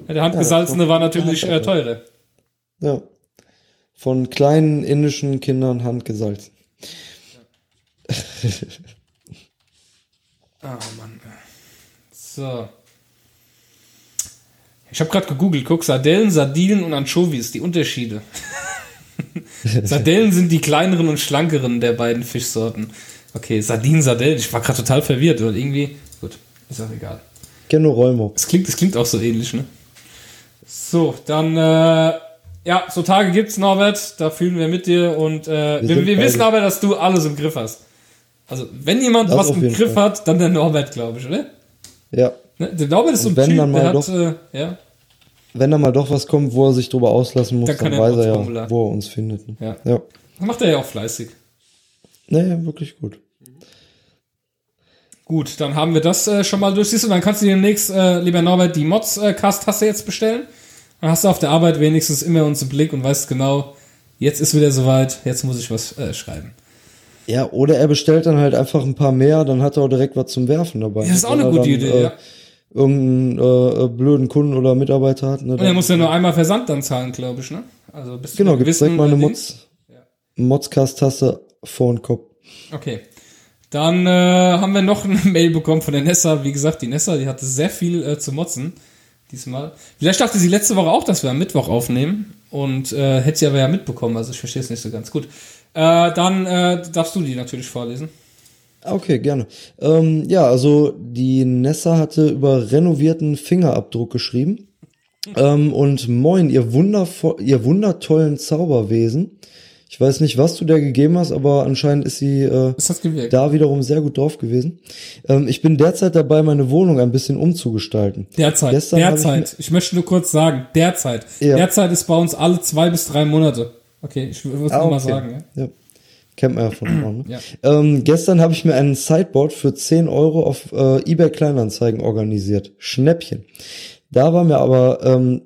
Ja, Der handgesalzene war natürlich äh, teurer. Ja. Von kleinen indischen Kindern handgesalzen. Oh Mann. So. Ich habe gerade gegoogelt, guck, Sardellen, Sardinen und Anchovies, die Unterschiede. Sardellen sind die kleineren und schlankeren der beiden Fischsorten. Okay, Sardinen, Sardellen, ich war gerade total verwirrt, weil irgendwie, gut, ist auch egal. Kenno Rollmops. Es klingt, es klingt auch so ähnlich, ne? So, dann, äh, ja, so Tage gibt's, Norbert, da fühlen wir mit dir und äh, wir, sind wir wissen aber, dass du alles im Griff hast. Also, wenn jemand Das was im Griff Fall. hat, dann der Norbert, glaube ich, oder? Ja. Ne? Der Norbert ist so ein wenn Typ, dann der mal hat, doch- äh, ja, Wenn da mal doch was kommt, wo er sich drüber auslassen muss, Dann kann dann, er weiß er ja, wo er uns findet. Ne? ja. Ja. Macht er ja auch fleißig. Nee, wirklich gut. Gut, dann haben wir das äh, schon mal durch. Siehst du, dann kannst du dir demnächst, äh, lieber Norbert, die Mods-Cast-Taste jetzt bestellen. Dann hast du auf der Arbeit wenigstens immer uns im Blick und weißt genau, jetzt ist wieder soweit, jetzt muss ich was äh, schreiben. Ja, oder er bestellt dann halt einfach ein paar mehr, dann hat er auch direkt was zum Werfen dabei. Ja, das ist auch eine gute dann, Idee, äh, ja. Irgendeinen äh, blöden Kunden oder Mitarbeiter hat. Ne, Und er muss ja nur einmal Versand dann zahlen, glaube ich, ne? Also bis Genau, gibt's direkt mal eine. Mods, Modscast-Taste vor den Kopf. Okay. Dann äh, haben wir noch eine Mail bekommen von der Nessa. Wie gesagt, die Nessa, die hatte sehr viel äh, zu motzen diesmal. Vielleicht dachte sie letzte Woche auch, dass wir am Mittwoch aufnehmen und äh, hätte sie aber ja mitbekommen. Also ich verstehe es nicht so ganz gut. Äh, dann äh, darfst du die natürlich vorlesen. Okay, gerne. Ähm, ja, also die Nessa hatte über renovierten Fingerabdruck geschrieben. Ähm, und moin, ihr, wundervoll, ihr wundertollen Zauberwesen. Ich weiß nicht, was du der gegeben hast, aber anscheinend ist sie äh, gewirkt. da wiederum sehr gut drauf gewesen. Ähm, ich bin derzeit dabei, meine Wohnung ein bisschen umzugestalten. Derzeit, Gestern hab ich derzeit. Ich, möchte nur kurz sagen, derzeit. Ja. Derzeit ist bei uns alle zwei bis drei Monate. Okay, ich würde es Ah, nur mal okay. sagen. Ja. Ja. Kennt man ja von Frauen. Ne? Ja. Ähm, gestern habe ich mir ein Sideboard für 10 Euro auf äh, eBay Kleinanzeigen organisiert. Schnäppchen. Da war mir aber, ähm,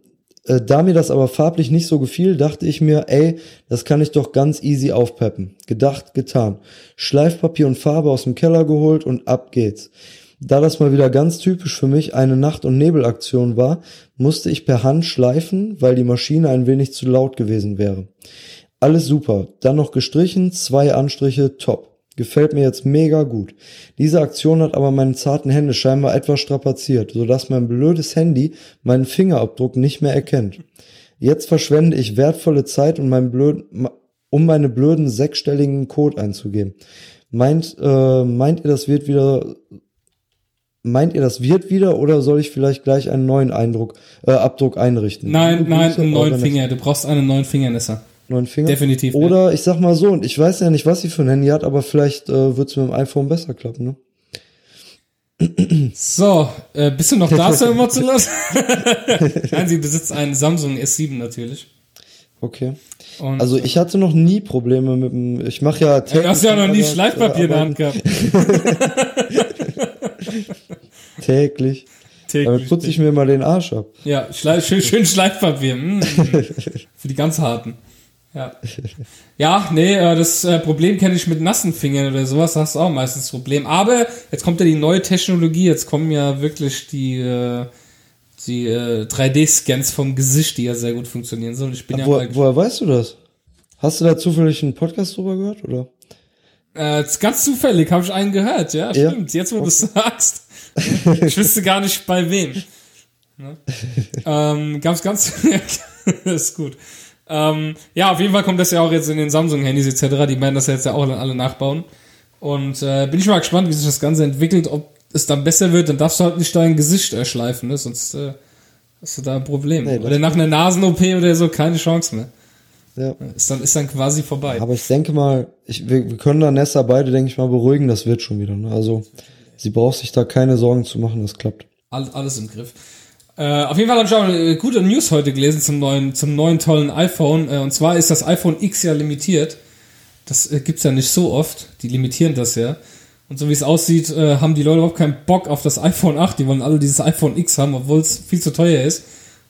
äh, da mir das aber farblich nicht so gefiel, dachte ich mir, ey, das kann ich doch ganz easy aufpeppen. Gedacht, getan. Schleifpapier und Farbe aus dem Keller geholt und ab geht's. Da das mal wieder ganz typisch für mich eine Nacht- und Nebelaktion war, musste ich per Hand schleifen, weil die Maschine ein wenig zu laut gewesen wäre. Alles super. Dann noch gestrichen, zwei Anstriche, top. Gefällt mir jetzt mega gut. Diese Aktion hat aber meine zarten Hände scheinbar etwas strapaziert, sodass mein blödes Handy meinen Fingerabdruck nicht mehr erkennt. Jetzt verschwende ich wertvolle Zeit, um, meinen blöden, um meine blöden sechsstelligen Code einzugeben. Meint, äh, meint ihr, das wird wieder, meint ihr, das wird wieder oder soll ich vielleicht gleich einen neuen Eindruck, äh, Abdruck einrichten? Nein, nein, einen neuen Finger. Du brauchst einen neuen Fingernässer. neuen Finger. Definitiv, Oder ich sag mal so, und ich weiß ja nicht, was sie für ein Handy hat, aber vielleicht äh, wird's mit dem iPhone besser klappen, ne? So, äh, bist du noch da, Sir Mozzilas? Nein, sie besitzt einen Samsung S7 natürlich. Okay. Und Also ich hatte noch nie Probleme mit dem. Ich mache ja. du hast ja noch nie Schleifpapier in der Hand gehabt. Täglich. Damit Täglich. putze ich mir mal den Arsch ab. Ja, Schleif, schön, schön Schleifpapier. Mm. Für die ganz harten. Ja. Ja, nee, äh, das äh, Problem kenne ich mit nassen Fingern oder sowas, da hast du auch meistens das Problem. Aber jetzt kommt ja die neue Technologie, jetzt kommen ja wirklich die, äh, die äh, 3D-Scans vom Gesicht, die ja sehr gut funktionieren sollen. Ich bin ja Wo, woher weißt du das? Hast du da zufällig einen Podcast drüber gehört, oder? Äh, ist ganz zufällig habe ich einen gehört, ja, Ja? stimmt. Jetzt, wo du es sagst. Ich wüsste gar nicht bei wem. Ne? ähm, gab's ganz, ist gut. Ähm, ja, auf jeden Fall kommt das ja auch jetzt in den Samsung-Handys etc. Die werden das ja jetzt ja auch alle nachbauen. Und äh, bin ich mal gespannt, wie sich das Ganze entwickelt. Ob es dann besser wird, dann darfst du halt nicht dein Gesicht erschleifen, ne? sonst äh, hast du da ein Problem. Nee, oder nach einer Nasen-OP oder so, keine Chance mehr. Ja. Ist dann, ist dann quasi vorbei. Aber ich denke mal, ich, wir, wir können da Nessa beide, denke ich mal, beruhigen, das wird schon wieder. Ne? Also sie braucht sich da keine Sorgen zu machen, das klappt. All, alles im Griff. Äh, auf jeden Fall habe ich auch eine gute News heute gelesen zum neuen, zum neuen tollen iPhone. Äh, und zwar ist das iPhone X ja limitiert. Das äh, gibt's ja nicht so oft. Die limitieren das ja. Und so wie es aussieht, äh, haben die Leute überhaupt keinen Bock auf das iPhone 8. Die wollen alle dieses iPhone X haben, obwohl es viel zu teuer ist.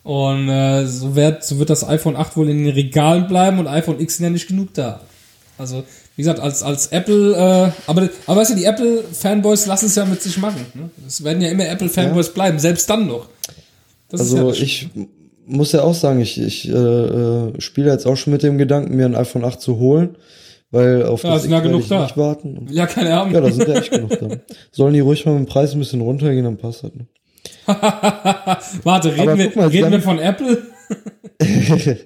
Und äh, so, wird, so wird das iPhone 8 wohl in den Regalen bleiben und iPhone X sind ja nicht genug da. Also, wie gesagt, als, als Apple, äh, aber, aber weißt du, die Apple-Fanboys lassen es ja mit sich machen. Ne? Es werden ja immer Apple-Fanboys bleiben, selbst dann noch. Das ist ja Also das ich muss ja auch sagen, ich, ich äh, äh, spiele jetzt auch schon mit dem Gedanken, mir ein iPhone 8 zu holen, weil auf Ja, das ja genug ich da. nicht warten. Ja, keine Ahnung. Ja, da sind ja echt genug da. Sollen die ruhig mal mit dem Preis ein bisschen runtergehen, dann passt das. Ne? Warte, reden, Aber wir, mal, reden wir von Apple?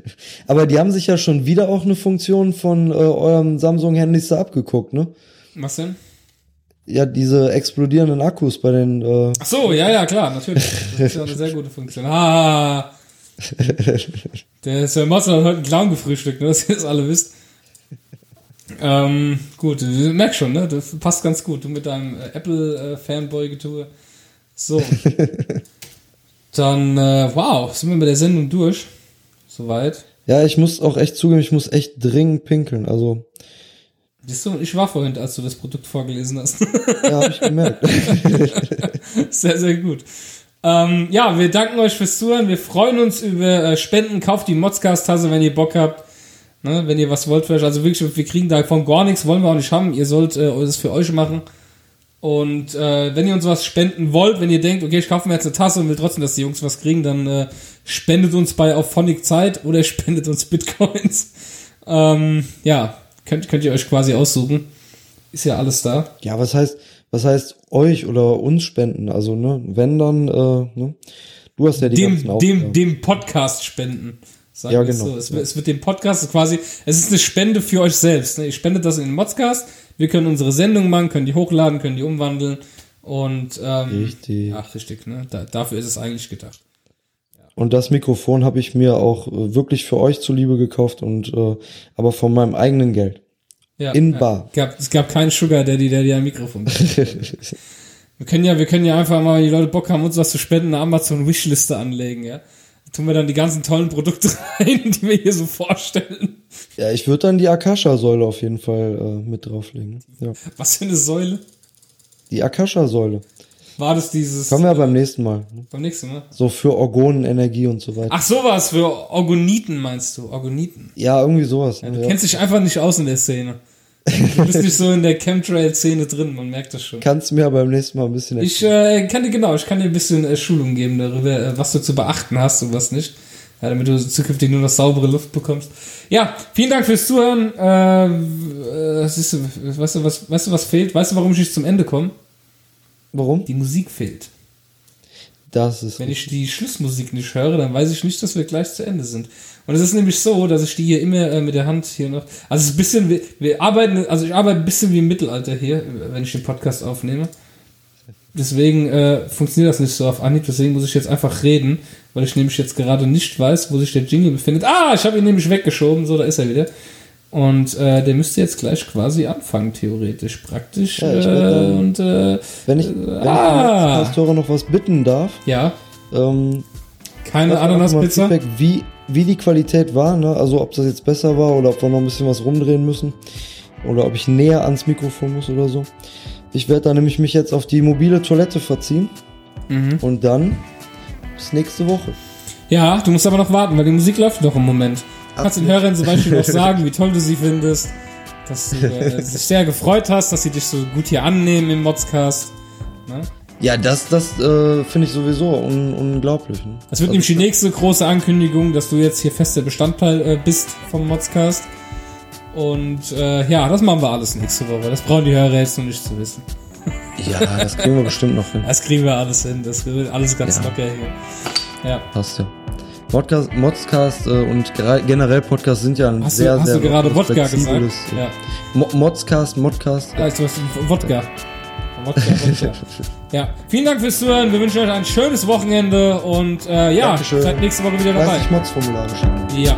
Aber die haben sich ja schon wieder auch eine Funktion von äh, eurem Samsung-Handys da abgeguckt, ne? Was denn? Ja, diese explodierenden Akkus bei den äh, Ach so, ja, ja, klar, natürlich. Das ist ja eine sehr gute Funktion. Ah, der Sir Mozart hat heute einen Clown gefrühstückt, ne, dass ihr das alle wisst. Ähm, gut, du merkst schon, ne? Das passt ganz gut. Du mit deinem äh, Apple-Fanboy-Getue. So. Dann, äh, wow, sind wir mit der Sendung durch. Soweit. Ja, ich muss auch echt zugeben, ich muss echt dringend pinkeln. Also, Siehst du, ich war vorhin, als du das Produkt vorgelesen hast. ja, habe ich gemerkt. Sehr, sehr gut. Ähm, ja, wir danken euch fürs Zuhören. Wir freuen uns über äh, Spenden. Kauft die Modscast-Tasse, wenn ihr Bock habt. Ne, wenn ihr was wollt für euch. Also wirklich, wir kriegen davon gar nichts, wollen wir auch nicht haben. Ihr sollt äh, das für euch machen. Und äh, wenn ihr uns was spenden wollt, wenn ihr denkt, okay, ich kaufe mir jetzt eine Tasse und will trotzdem, dass die Jungs was kriegen, dann äh, spendet uns bei auf Phonic Zeit oder spendet uns Bitcoins. Ähm, ja, könnt, könnt ihr euch quasi aussuchen. Ist ja alles da. ja, was heißt, was heißt euch oder uns spenden? Also, ne, wenn dann, äh, ne? Du hast ja die ganzen dem, Aufgaben. dem, dem Podcast spenden. Sagen Ja, genau. So. Es, wird- es wird dem Podcast quasi, es ist eine Spende für euch selbst. Ne? Ihr spendet das in den Modcast. Wir können unsere Sendung machen, können die hochladen, können die umwandeln. Und ähm, Richtig. Ach, richtig, ne? Da, dafür ist es eigentlich gedacht. Und das Mikrofon habe ich mir auch äh, wirklich für euch zuliebe gekauft und äh, aber von meinem eigenen Geld. Ja, In ja. Bar. Gab, es gab keinen Sugar Daddy, der dir ein Mikrofon wir können ja, wir können ja einfach mal, wenn die Leute Bock haben, uns was zu spenden, eine Amazon Wishliste anlegen, ja. Tun wir dann die ganzen tollen Produkte rein, die wir hier so vorstellen. ja, ich würde dann die Akasha-Säule auf jeden Fall äh, mit drauflegen. Ja. Was für eine Säule? Die Akasha-Säule. War das dieses Kommen wir äh, beim nächsten Mal. beim nächsten Mal? So für Orgonen, Energie und so weiter. Ach, sowas für Orgoniten meinst du? Orgoniten. Ja, irgendwie sowas. Du ne, ja. kennst dich einfach nicht aus in der Szene. Du bist nicht so in der Chemtrail-Szene drin, man merkt das schon. Kannst mir beim nächsten Mal ein bisschen Ich äh, kann dir genau, ich kann dir ein bisschen äh, Schulung geben darüber, äh, was du zu beachten hast und was nicht. Ja, damit du zukünftig nur noch saubere Luft bekommst. Ja, vielen Dank fürs Zuhören. Äh, äh, siehst du, weißt du, was, weißt du, was fehlt? Weißt du, warum ich nicht zum Ende komme? Warum? Die Musik fehlt. Das ist. Wenn ich die Schlussmusik nicht höre, dann weiß ich nicht, dass wir gleich zu Ende sind. Und es ist nämlich so, dass ich die hier immer äh, mit der Hand hier noch. Also es ist ein bisschen, wir, wir arbeiten, also ich arbeite ein bisschen wie im Mittelalter hier, wenn ich den Podcast aufnehme. Deswegen äh, funktioniert das nicht so auf Anhieb, deswegen muss ich jetzt einfach reden, weil ich nämlich jetzt gerade nicht weiß, wo sich der Jingle befindet. Ah, ich habe ihn nämlich weggeschoben, so, da ist er wieder. Und äh, der müsste jetzt gleich quasi anfangen, theoretisch, praktisch. Ja, ich äh, würd dann- und äh, Wenn ich, wenn ah. ich noch was bitten darf, ja, ähm, keine Ananaspizza. Feedback, wie, wie die Qualität war, ne? Also ob das jetzt besser war oder ob wir noch ein bisschen was rumdrehen müssen. Oder ob ich näher ans Mikrofon muss oder so. Ich werde da nämlich mich jetzt auf die mobile Toilette verziehen. Mhm. Und dann bis nächste Woche. Ja, du musst aber noch warten, weil die Musik läuft noch im Moment. Du kannst den Hörern zum Beispiel noch sagen, wie toll du sie findest, dass du äh, dich sehr gefreut hast, dass sie dich so gut hier annehmen im Modscast. Ne? Ja, das, das äh, finde ich sowieso un unglaublich. Ne? Das wird nämlich die nächste große Ankündigung, dass du jetzt hier fester Bestandteil äh, bist vom Modscast. Und äh, ja, das machen wir alles nächste Woche. Das brauchen die Hörer jetzt noch nicht zu wissen. Ja, das kriegen wir bestimmt noch hin. Das kriegen wir alles hin. Das wird alles ganz Ja. locker hier. Ja. Passt ja. Modcast, Modscast äh, und generell Podcast sind ja ein Hast, sehr, du, hast sehr du gerade Wodka gesagt? Ja. Mo Modscast, Modcast. Ja, du hast Wodka. Wodka, Wodka. Ja, vielen Dank fürs Zuhören. Wir wünschen euch ein schönes Wochenende und äh, ja, Dankeschön. seid nächste Woche wieder dabei. 30 Mods-Formulare schicken. Ja.